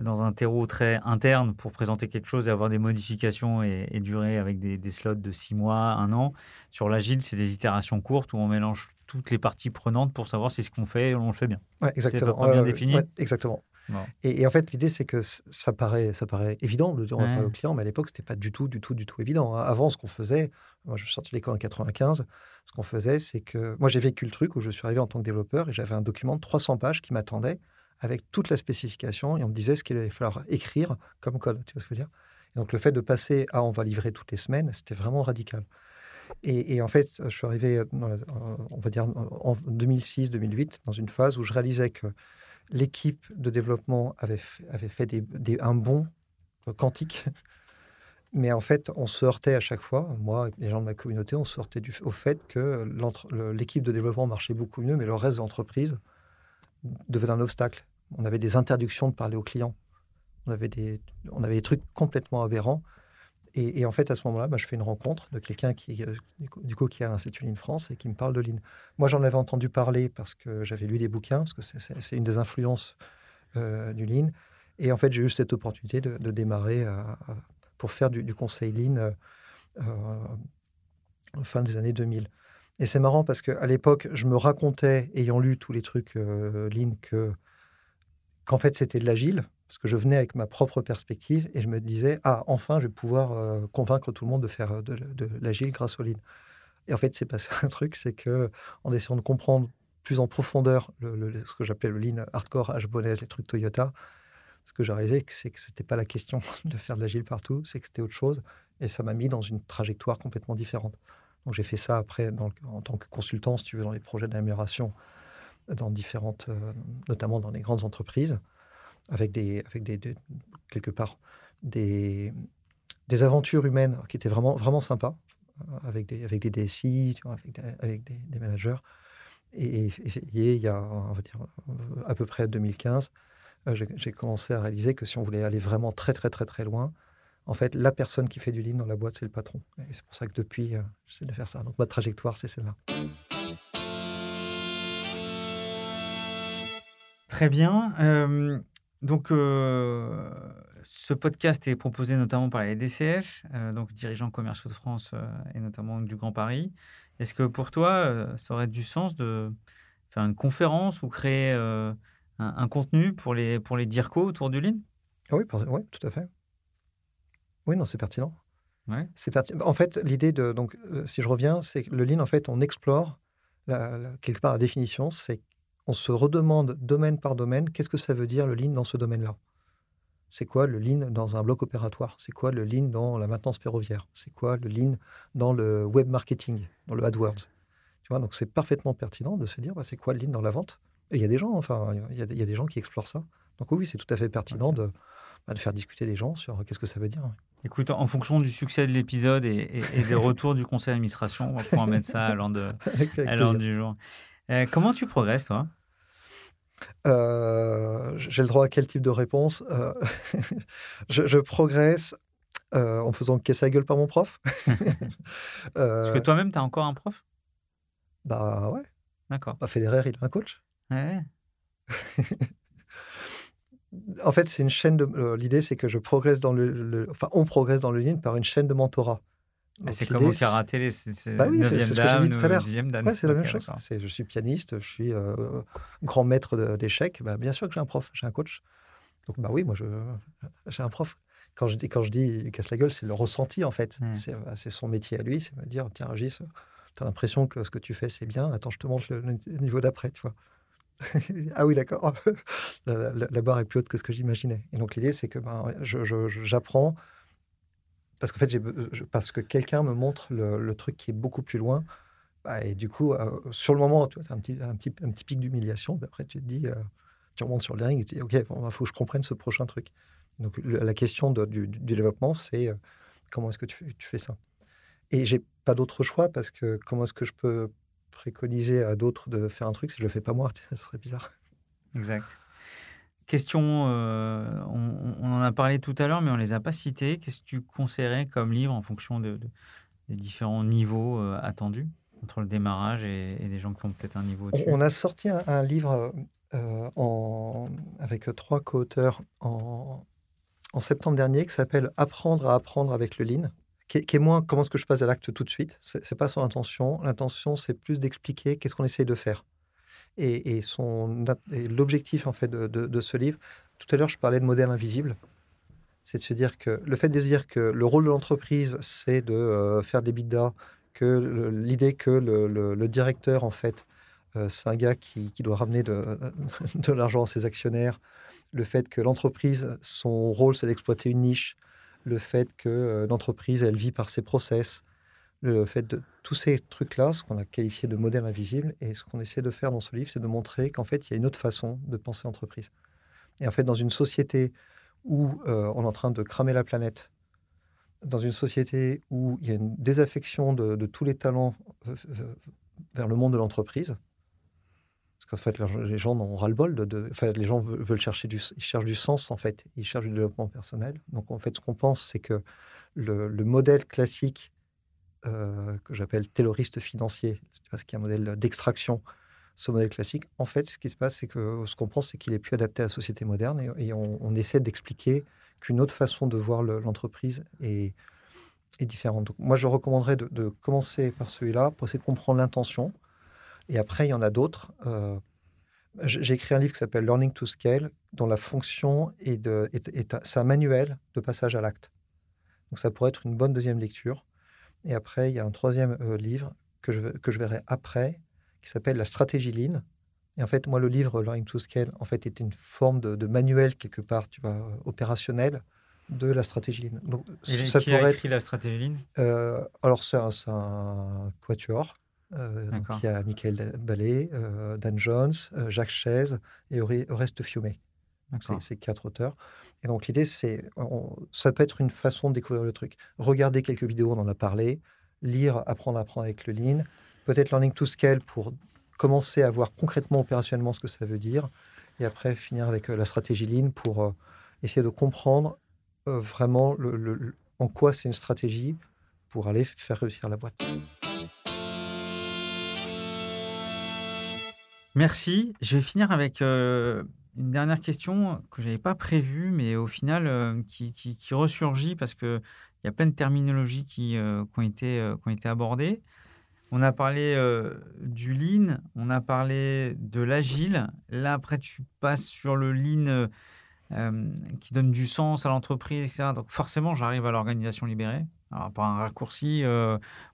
dans un terreau très interne pour présenter quelque chose et avoir des modifications et, durer avec des, des, slots de six mois, un an. Sur l'agile, c'est des itérations courtes où on mélange toutes les parties prenantes pour savoir si ce qu'on fait, on le fait bien.
Ouais, exactement.
C'est bien défini.
exactement. Et, en fait, l'idée, c'est que ça paraît, ça paraît évident de dire au client, mais à l'époque, c'était pas du tout, du tout, du tout évident. Hein. Avant, ce qu'on faisait, moi, je suis sorti de l'école en 95, ce qu'on faisait, c'est que moi, j'ai vécu le truc où je suis arrivé en tant que développeur et j'avais un document de 300 pages qui m'attendait avec toute la spécification et on me disait ce qu'il allait falloir écrire comme code. Tu vois ce que je veux dire? Donc, le fait de passer à on va livrer toutes les semaines, c'était vraiment radical. Et, en fait, je suis arrivé, on va dire, en 2006-2008, dans une phase où je réalisais que l'équipe de développement avait, fait un bond quantique. Mais en fait, on se heurtait à chaque fois, moi et les gens de ma communauté, on se heurtait du, au fait que l'équipe de développement marchait beaucoup mieux, mais le reste de l'entreprise devenait un obstacle. On avait des interdictions de parler aux clients. On avait des, on avait des trucs complètement aberrants et, en fait, à ce moment-là, bah, je fais une rencontre de quelqu'un qui, euh, du coup, qui l'Institut Lean France et qui me parle de Lean. Moi, j'en avais entendu parler parce que j'avais lu des bouquins, parce que c'est une des influences euh, du Lean. Et en fait, j'ai eu cette opportunité de, démarrer pour faire du, conseil Lean euh, fin des années 2000. Et c'est marrant parce qu'à l'époque, je me racontais, ayant lu tous les trucs Lean, que qu'en fait, c'était de l'agile parce que je venais avec ma propre perspective et je me disais, ah, enfin, je vais pouvoir euh, convaincre tout le monde de faire euh, de, l'agile grâce au lean. Et en fait, c'est passé un truc, c'est que en essayant de comprendre plus en profondeur ce que j'appelais le lean hardcore, H-Bonaise, les trucs Toyota, ce que j'ai réalisé, c'est que ce n'était pas la question de faire de l'agile partout, c'est que c'était autre chose. Et ça m'a mis dans une trajectoire complètement différente. Donc j'ai fait ça après en tant que consultant, si tu veux, dans les projets d'amélioration, euh, notamment dans les grandes entreprises avec des, quelque part des, aventures humaines qui étaient vraiment, vraiment sympas. avec, des, avec DSI, avec, des, managers. Et, il y a, on va dire, à peu près 2015, j'ai commencé à réaliser que si on voulait aller vraiment très, très, très, très loin, en fait, la personne qui fait du lean dans la boîte, c'est le patron. Et c'est pour ça que depuis, j'essaie de faire ça. Donc, ma trajectoire, c'est celle-là.
Très bien. donc, ce podcast est proposé notamment par les DCF, donc dirigeants commerciaux de France et notamment du Grand Paris. Est-ce que pour toi, ça aurait du sens de faire une conférence ou créer un, contenu pour les, pour les DIRCO autour du Lean?
Oui, oui, tout à fait. Oui, non, c'est pertinent. Ouais. C'est pertinent. En fait, l'idée de. Donc, si je reviens, c'est que le Lean, en fait, on explore quelque part la définition, c'est on se redemande domaine par domaine, qu'est-ce que ça veut dire le lean dans ce domaine-là? C'est quoi le lean dans un bloc opératoire? C'est quoi le lean dans la maintenance ferroviaire? C'est quoi le lean dans le web marketing, dans le AdWords? Tu vois, donc c'est parfaitement pertinent de se dire, bah, c'est quoi le lean dans la vente? Et il y a des gens, enfin, il y, a, des gens qui explorent ça. Donc oui, c'est tout à fait pertinent de, bah, de, faire discuter des gens sur qu'est-ce que ça veut dire.
Écoute, en fonction du succès de l'épisode et, des retours du conseil d'administration, on va pouvoir mettre ça à l'ordre du jour. Euh, comment tu progresses, toi?
Euh, j'ai le droit à quel type de réponse euh, je, progresse euh, en faisant casser la gueule par mon prof.
Est-ce que toi-même, tu as encore un prof?
Bah ouais.
D'accord.
Bah, Federer, il a un coach.
Ouais.
en fait, c'est une chaîne de. L'idée, c'est que je progresse dans le, Enfin, on progresse dans le ligne par une chaîne de mentorat.
C'est comme au karaté, c'est
bah oui, c'est ce que j'ai dit tout à l'heure. Ouais, c'est la même chose. Je suis pianiste, je suis euh, grand maître d'échecs. Bah, bien sûr que j'ai un prof, j'ai un coach. Donc, bah oui, moi, j'ai un prof. Quand je dis, quand je dis casse la gueule, c'est le ressenti, en fait. Bah, c'est son métier à lui. C'est me dire, tiens, Régis, tu as l'impression que ce que tu fais, c'est bien. Attends, je te montre le, niveau d'après, tu vois. ah oui, d'accord. la, barre est plus haute que ce que j'imaginais. Et donc, l'idée, c'est que ben, j'apprends parce qu'en fait, euh, parce que quelqu'un me montre le, truc qui est beaucoup plus loin. Bah, et du coup, euh, sur le moment, tu as un petit, pic d'humiliation. Après, tu te dis, euh, tu remontes sur le ring et tu dis, OK, il bah, faut que je comprenne ce prochain truc. Donc, la question du, développement, c'est comment est-ce que tu, tu, fais ça? Et j'ai pas d'autre choix parce que comment est-ce que je peux préconiser à d'autres de faire un truc si je le fais pas moi? Ce serait bizarre.
Exact. Question, euh, on, en a parlé tout à l'heure, mais on ne les a pas cités. Qu'est-ce que tu conseillerais comme livre en fonction de, des différents niveaux euh, attendus entre le démarrage et, des gens qui ont peut-être un niveau dessus
On a sorti un, livre euh, en, avec trois co-auteurs en, en, septembre dernier qui s'appelle Apprendre à apprendre avec le Lean, qui est, moins comment est-ce que je passe à l'acte tout de suite. Ce n'est pas son intention. L'intention, c'est plus d'expliquer qu'est-ce qu'on essaye de faire et, l'objectif en fait de, ce livre. Tout à l'heure, je parlais de modèle invisible. C'est de se dire que le fait de dire que le rôle de l'entreprise, c'est de euh, faire des bidas, que l'idée que le, directeur, en fait, euh, c'est un gars qui, doit ramener de, de l'argent à ses actionnaires, le fait que l'entreprise, son rôle, c'est d'exploiter une niche, le fait que euh, l'entreprise, elle vit par ses process, le fait de tous ces trucs-là, ce qu'on a qualifié de modèle invisible, et ce qu'on essaie de faire dans ce livre, c'est de montrer qu'en fait, il y a une autre façon de penser entreprise. Et en fait, dans une société où euh, on est en train de cramer la planète, dans une société où il y a une désaffection de, tous les talents euh, vers le monde de l'entreprise, parce qu'en fait, les gens ont ras-le-bol. De, les gens veulent chercher du, ils cherchent du sens, en fait. Ils cherchent du développement personnel. Donc, en fait, ce qu'on pense, c'est que le, le modèle classique euh, que j'appelle tayloriste financier, ce qui est un modèle d'extraction, ce modèle classique. En fait, ce qui se passe, c'est que ce qu'on pense, c'est qu'il est plus adapté à la société moderne et, on, essaie d'expliquer qu'une autre façon de voir l'entreprise est, différente. Moi, je recommanderais de, commencer par celui-là pour essayer de comprendre l'intention. Et après, il y en a d'autres. Euh, j'ai écrit un livre qui s'appelle Learning to Scale, dont la fonction est, un manuel de passage à l'acte. Donc, ça pourrait être une bonne deuxième lecture. Et après, il y a un troisième euh, livre que je, que je verrai après, qui s'appelle La stratégie Lean. Et en fait, moi, le livre Learning to Scale, en fait, était une forme de, manuel quelque part, tu vois, opérationnel de la stratégie Lean.
Donc, Et ça qui pourrait a écrit la stratégie Lean?
euh, Alors, c'est un, un, quatuor. Euh, donc, il y a Michael Ballet, euh, Dan Jones, Jacques Chaise et Oreste C'est quatre auteurs. Et donc l'idée, c'est, ça peut être une façon de découvrir le truc. Regardez quelques vidéos, on en a parlé. lire, apprendre à apprendre avec le Lean, peut-être Learning to Scale pour commencer à voir concrètement opérationnellement ce que ça veut dire, et après finir avec la stratégie Lean pour essayer de comprendre vraiment le, en quoi c'est une stratégie pour aller faire réussir la boîte.
Merci. Je vais finir avec une dernière question que je n'avais pas prévue, mais au final qui, qui, ressurgit parce qu'il y a plein de terminologies ont, été, qui ont été abordées. On a parlé du lean, on a parlé de l'agile. Là, après, tu passes sur le lean qui donne du sens à l'entreprise, etc. Donc, forcément, j'arrive à l'organisation libérée. Alors, par un raccourci,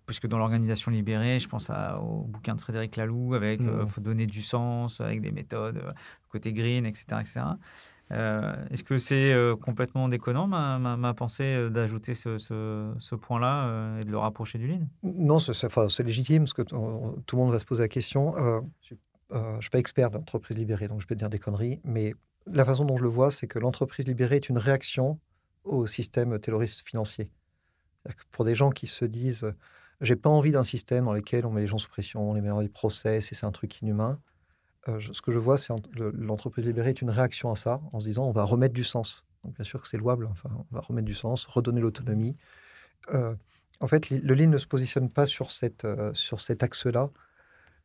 puisque dans l'organisation libérée, je pense au bouquin de Frédéric Laloux avec il mmh. faut donner du sens, avec des méthodes, côté green, etc. etc. Euh, est-ce que c'est euh, complètement déconnant, ma, ma, pensée, euh, d'ajouter ce, ce, point-là et de le rapprocher du lean?
Non, c'est légitime, parce que tout le monde va se poser la question. je ne suis pas expert d'entreprise libérée, donc je peux te dire des conneries, mais la façon dont je le vois, c'est que l'entreprise libérée est une réaction au système terroriste financier. Pour des gens qui se disent j'ai pas envie d'un système dans lequel on met les gens sous pression, on les met dans des process et c'est un truc inhumain ce que je vois, c'est l'entreprise libérée est une réaction à ça, en se disant on va remettre du sens. Donc, bien sûr que c'est louable, on va remettre du sens, redonner l'autonomie. en fait, le Lean ne se positionne pas sur, cet axe-là.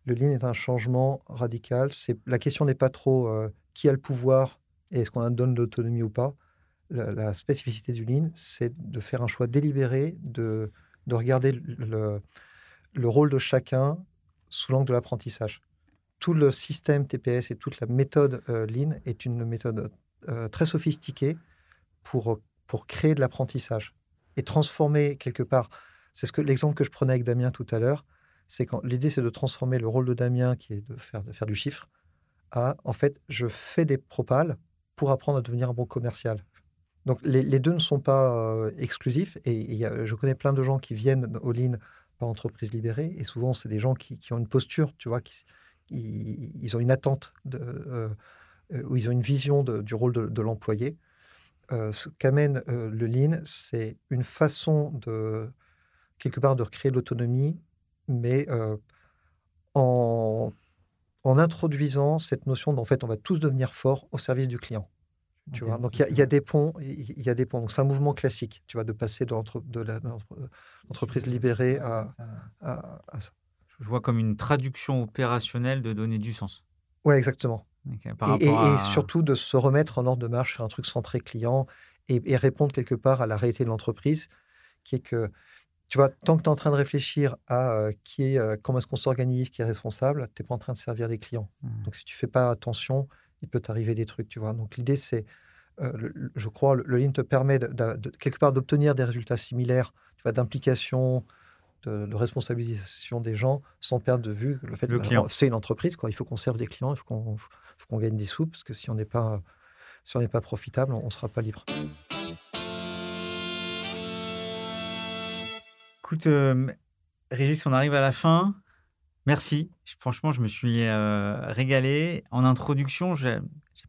Le Lean est un changement radical. La question n'est pas trop qui a le pouvoir et est-ce qu'on donne l'autonomie ou pas. La, spécificité du Lean, c'est de faire un choix délibéré, de, de regarder le, le rôle de chacun sous l'angle de l'apprentissage tout le système TPS et toute la méthode euh, Lean est une méthode euh, très sophistiquée pour, pour créer de l'apprentissage et transformer quelque part. C'est ce que l'exemple que je prenais avec Damien tout à l'heure, c'est quand l'idée c'est de transformer le rôle de Damien qui est de faire, de faire du chiffre à en fait je fais des propales pour apprendre à devenir un bon commercial. Donc les, deux ne sont pas euh, exclusifs et, je connais plein de gens qui viennent au Lean par entreprise libérée et souvent c'est des gens qui, ont une posture, tu vois, qui, ils, ont une attente de, euh, euh, ou ils ont une vision du rôle de, l'employé. Euh, ce qu'amène le Lean, c'est une façon de quelque part de recréer l'autonomie, mais en, en, introduisant cette notion d'en fait on va tous devenir forts au service du client. Tu vois? Donc il y, a des ponts, il y a des ponts. C'est un mouvement classique, tu vois, de passer de l'entreprise libérée à, à, à, ça
je vois comme une traduction opérationnelle de donner du sens.
Oui, exactement. et, surtout de se remettre en ordre de marche sur un truc centré client et, répondre quelque part à la réalité de l'entreprise, qui est que, tu vois, tant que tu es en train de réfléchir à euh, qui est, euh, comment est-ce qu'on s'organise, qui est responsable, tu n'es pas en train de servir les clients. Mmh. Donc, si tu fais pas attention, il peut t'arriver des trucs, tu vois. Donc, l'idée, c'est, euh, je crois, le, Lean te permet de, quelque part d'obtenir des résultats similaires, tu vois, d'implication, de, responsabilisation des gens sans perdre de vue le fait que c'est une entreprise. Quoi. Il faut qu'on serve des clients, il faut qu'on qu'on gagne des sous, parce que si on n'est pas, si on pas profitable, on ne sera pas libre.
Écoute, euh, Régis, on arrive à la fin. Merci. Franchement, je me suis euh, régalé. En introduction, je n'ai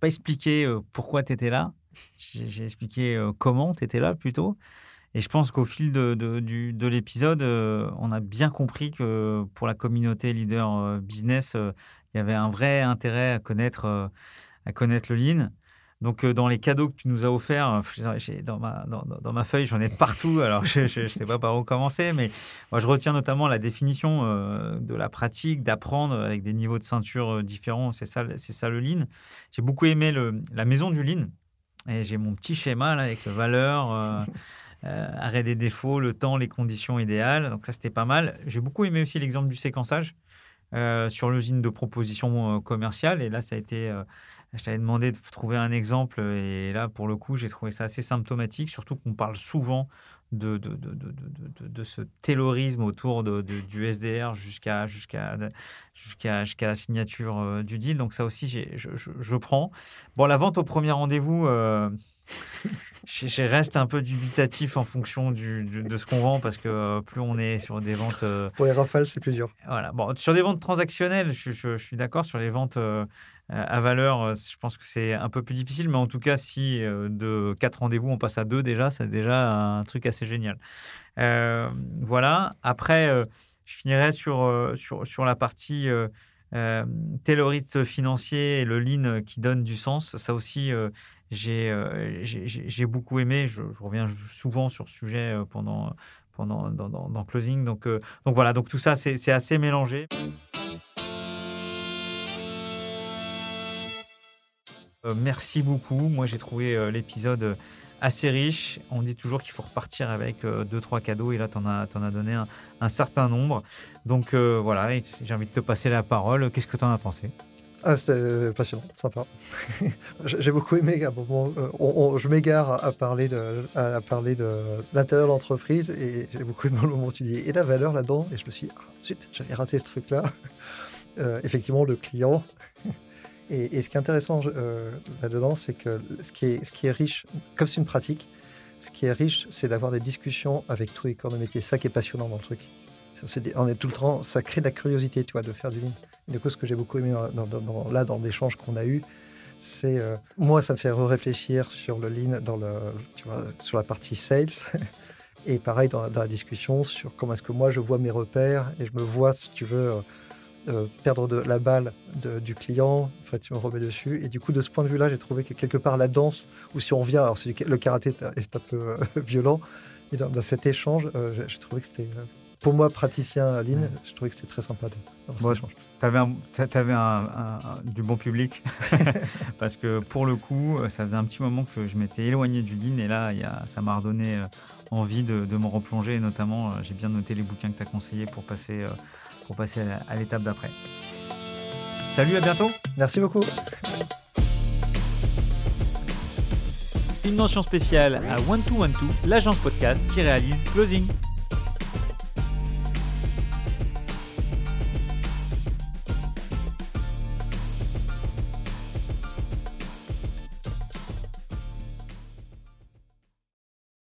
pas expliqué euh, pourquoi tu étais là. J'ai expliqué comment tu étais là plutôt. Et je pense qu'au fil de, de, l'épisode, euh, on a bien compris que pour la communauté leader euh, business, euh, il y avait un vrai intérêt à connaître, à connaître le lean. Donc, dans les cadeaux que tu nous as offerts, dans ma, dans, dans ma feuille, j'en ai de partout. Alors, je ne sais pas par où commencer, mais moi, je retiens notamment la définition de la pratique, d'apprendre avec des niveaux de ceinture différents. C'est ça, c'est ça le lean. J'ai beaucoup aimé le, la maison du lean. Et j'ai mon petit schéma là, avec valeurs. euh, arrêt des défauts, le temps, les conditions idéales. Donc ça, c'était pas mal. J'ai beaucoup aimé aussi l'exemple du séquençage euh, sur l'usine de proposition euh, commerciale. Et là, ça a été... Euh, je t'avais demandé de trouver un exemple. Et là, pour le coup, j'ai trouvé ça assez symptomatique, surtout qu'on parle souvent de, de, de, de, de ce taylorisme autour du SDR jusqu'à jusqu'à jusqu'à jusqu'à la signature du deal. Donc ça aussi, je, je, je, prends. Bon, la vente au premier rendez-vous, je, reste un peu dubitatif en fonction du, de ce qu'on vend parce que euh, plus on est sur des ventes. Euh,
Pour les rafales, c'est plus dur.
Voilà. Bon, sur des ventes transactionnelles, je, je, suis d'accord. Sur les ventes euh, à valeur, je pense que c'est un peu plus difficile. Mais en tout cas, si de quatre rendez-vous, on passe à deux déjà, c'est déjà un truc assez génial. voilà. Après, je finirai sur, sur, la partie. Euh, tayloriste financier et le lean qui donne du sens, ça aussi, euh, j'ai beaucoup aimé. Je, reviens souvent sur ce sujet euh, pendant, pendant dans, Closing. Donc, euh, donc voilà, donc tout ça, c'est assez mélangé. Merci beaucoup. Moi, j'ai trouvé l'épisode assez riche. On dit toujours qu'il faut repartir avec deux, trois cadeaux. Et là, tu en, as, donné un, certain nombre. Donc voilà, j'ai envie de te passer la parole. Qu'est-ce que tu en as pensé?
Ah, c'était passionnant, sympa. J'ai beaucoup aimé moment, euh, je m'égare à parler de, l'intérieur de l'entreprise et j'ai beaucoup aimé le moment où tu dis et la valeur là-dedans? Et je me suis dit, ah, zut, j'avais raté ce truc-là. Euh, effectivement, le client. Et, ce qui est intéressant euh, là-dedans, c'est que ce qui est, riche, comme c'est une pratique, ce qui est riche, c'est d'avoir des discussions avec tous les corps de métier. C'est ça qui est passionnant dans le truc. on est tout le temps, ça crée de la curiosité, tu vois, de faire du lean. Du coup, ce que j'ai beaucoup aimé là, dans l'échange qu'on a eu, c'est euh, moi, ça me fait réfléchir sur le lean, dans le, tu vois, sur la partie sales. Et pareil dans, la discussion sur comment est-ce que moi je vois mes repères et je me vois, si tu veux, euh, euh, perdre de, la balle du client, en fait, tu me remets dessus. Et du coup, de ce point de vue-là, j'ai trouvé que quelque part la danse, ou si on revient, alors le karaté est un peu violent, et dans, cet échange, j'ai trouvé que c'était pour moi, praticien Lean, je trouvais que c'était très sympa de,
Tu avais, un, du bon public parce que pour le coup, ça faisait un petit moment que je m'étais éloigné du Lean et là, y a, ça m'a redonné euh, envie de, me replonger. Et notamment, euh, j'ai bien noté les bouquins que tu as conseillés pour passer, euh, pour passer à l'étape d'après. Salut, à bientôt.
Merci beaucoup.
Une mention spéciale à One 2 One 2 l'agence podcast qui réalise Closing.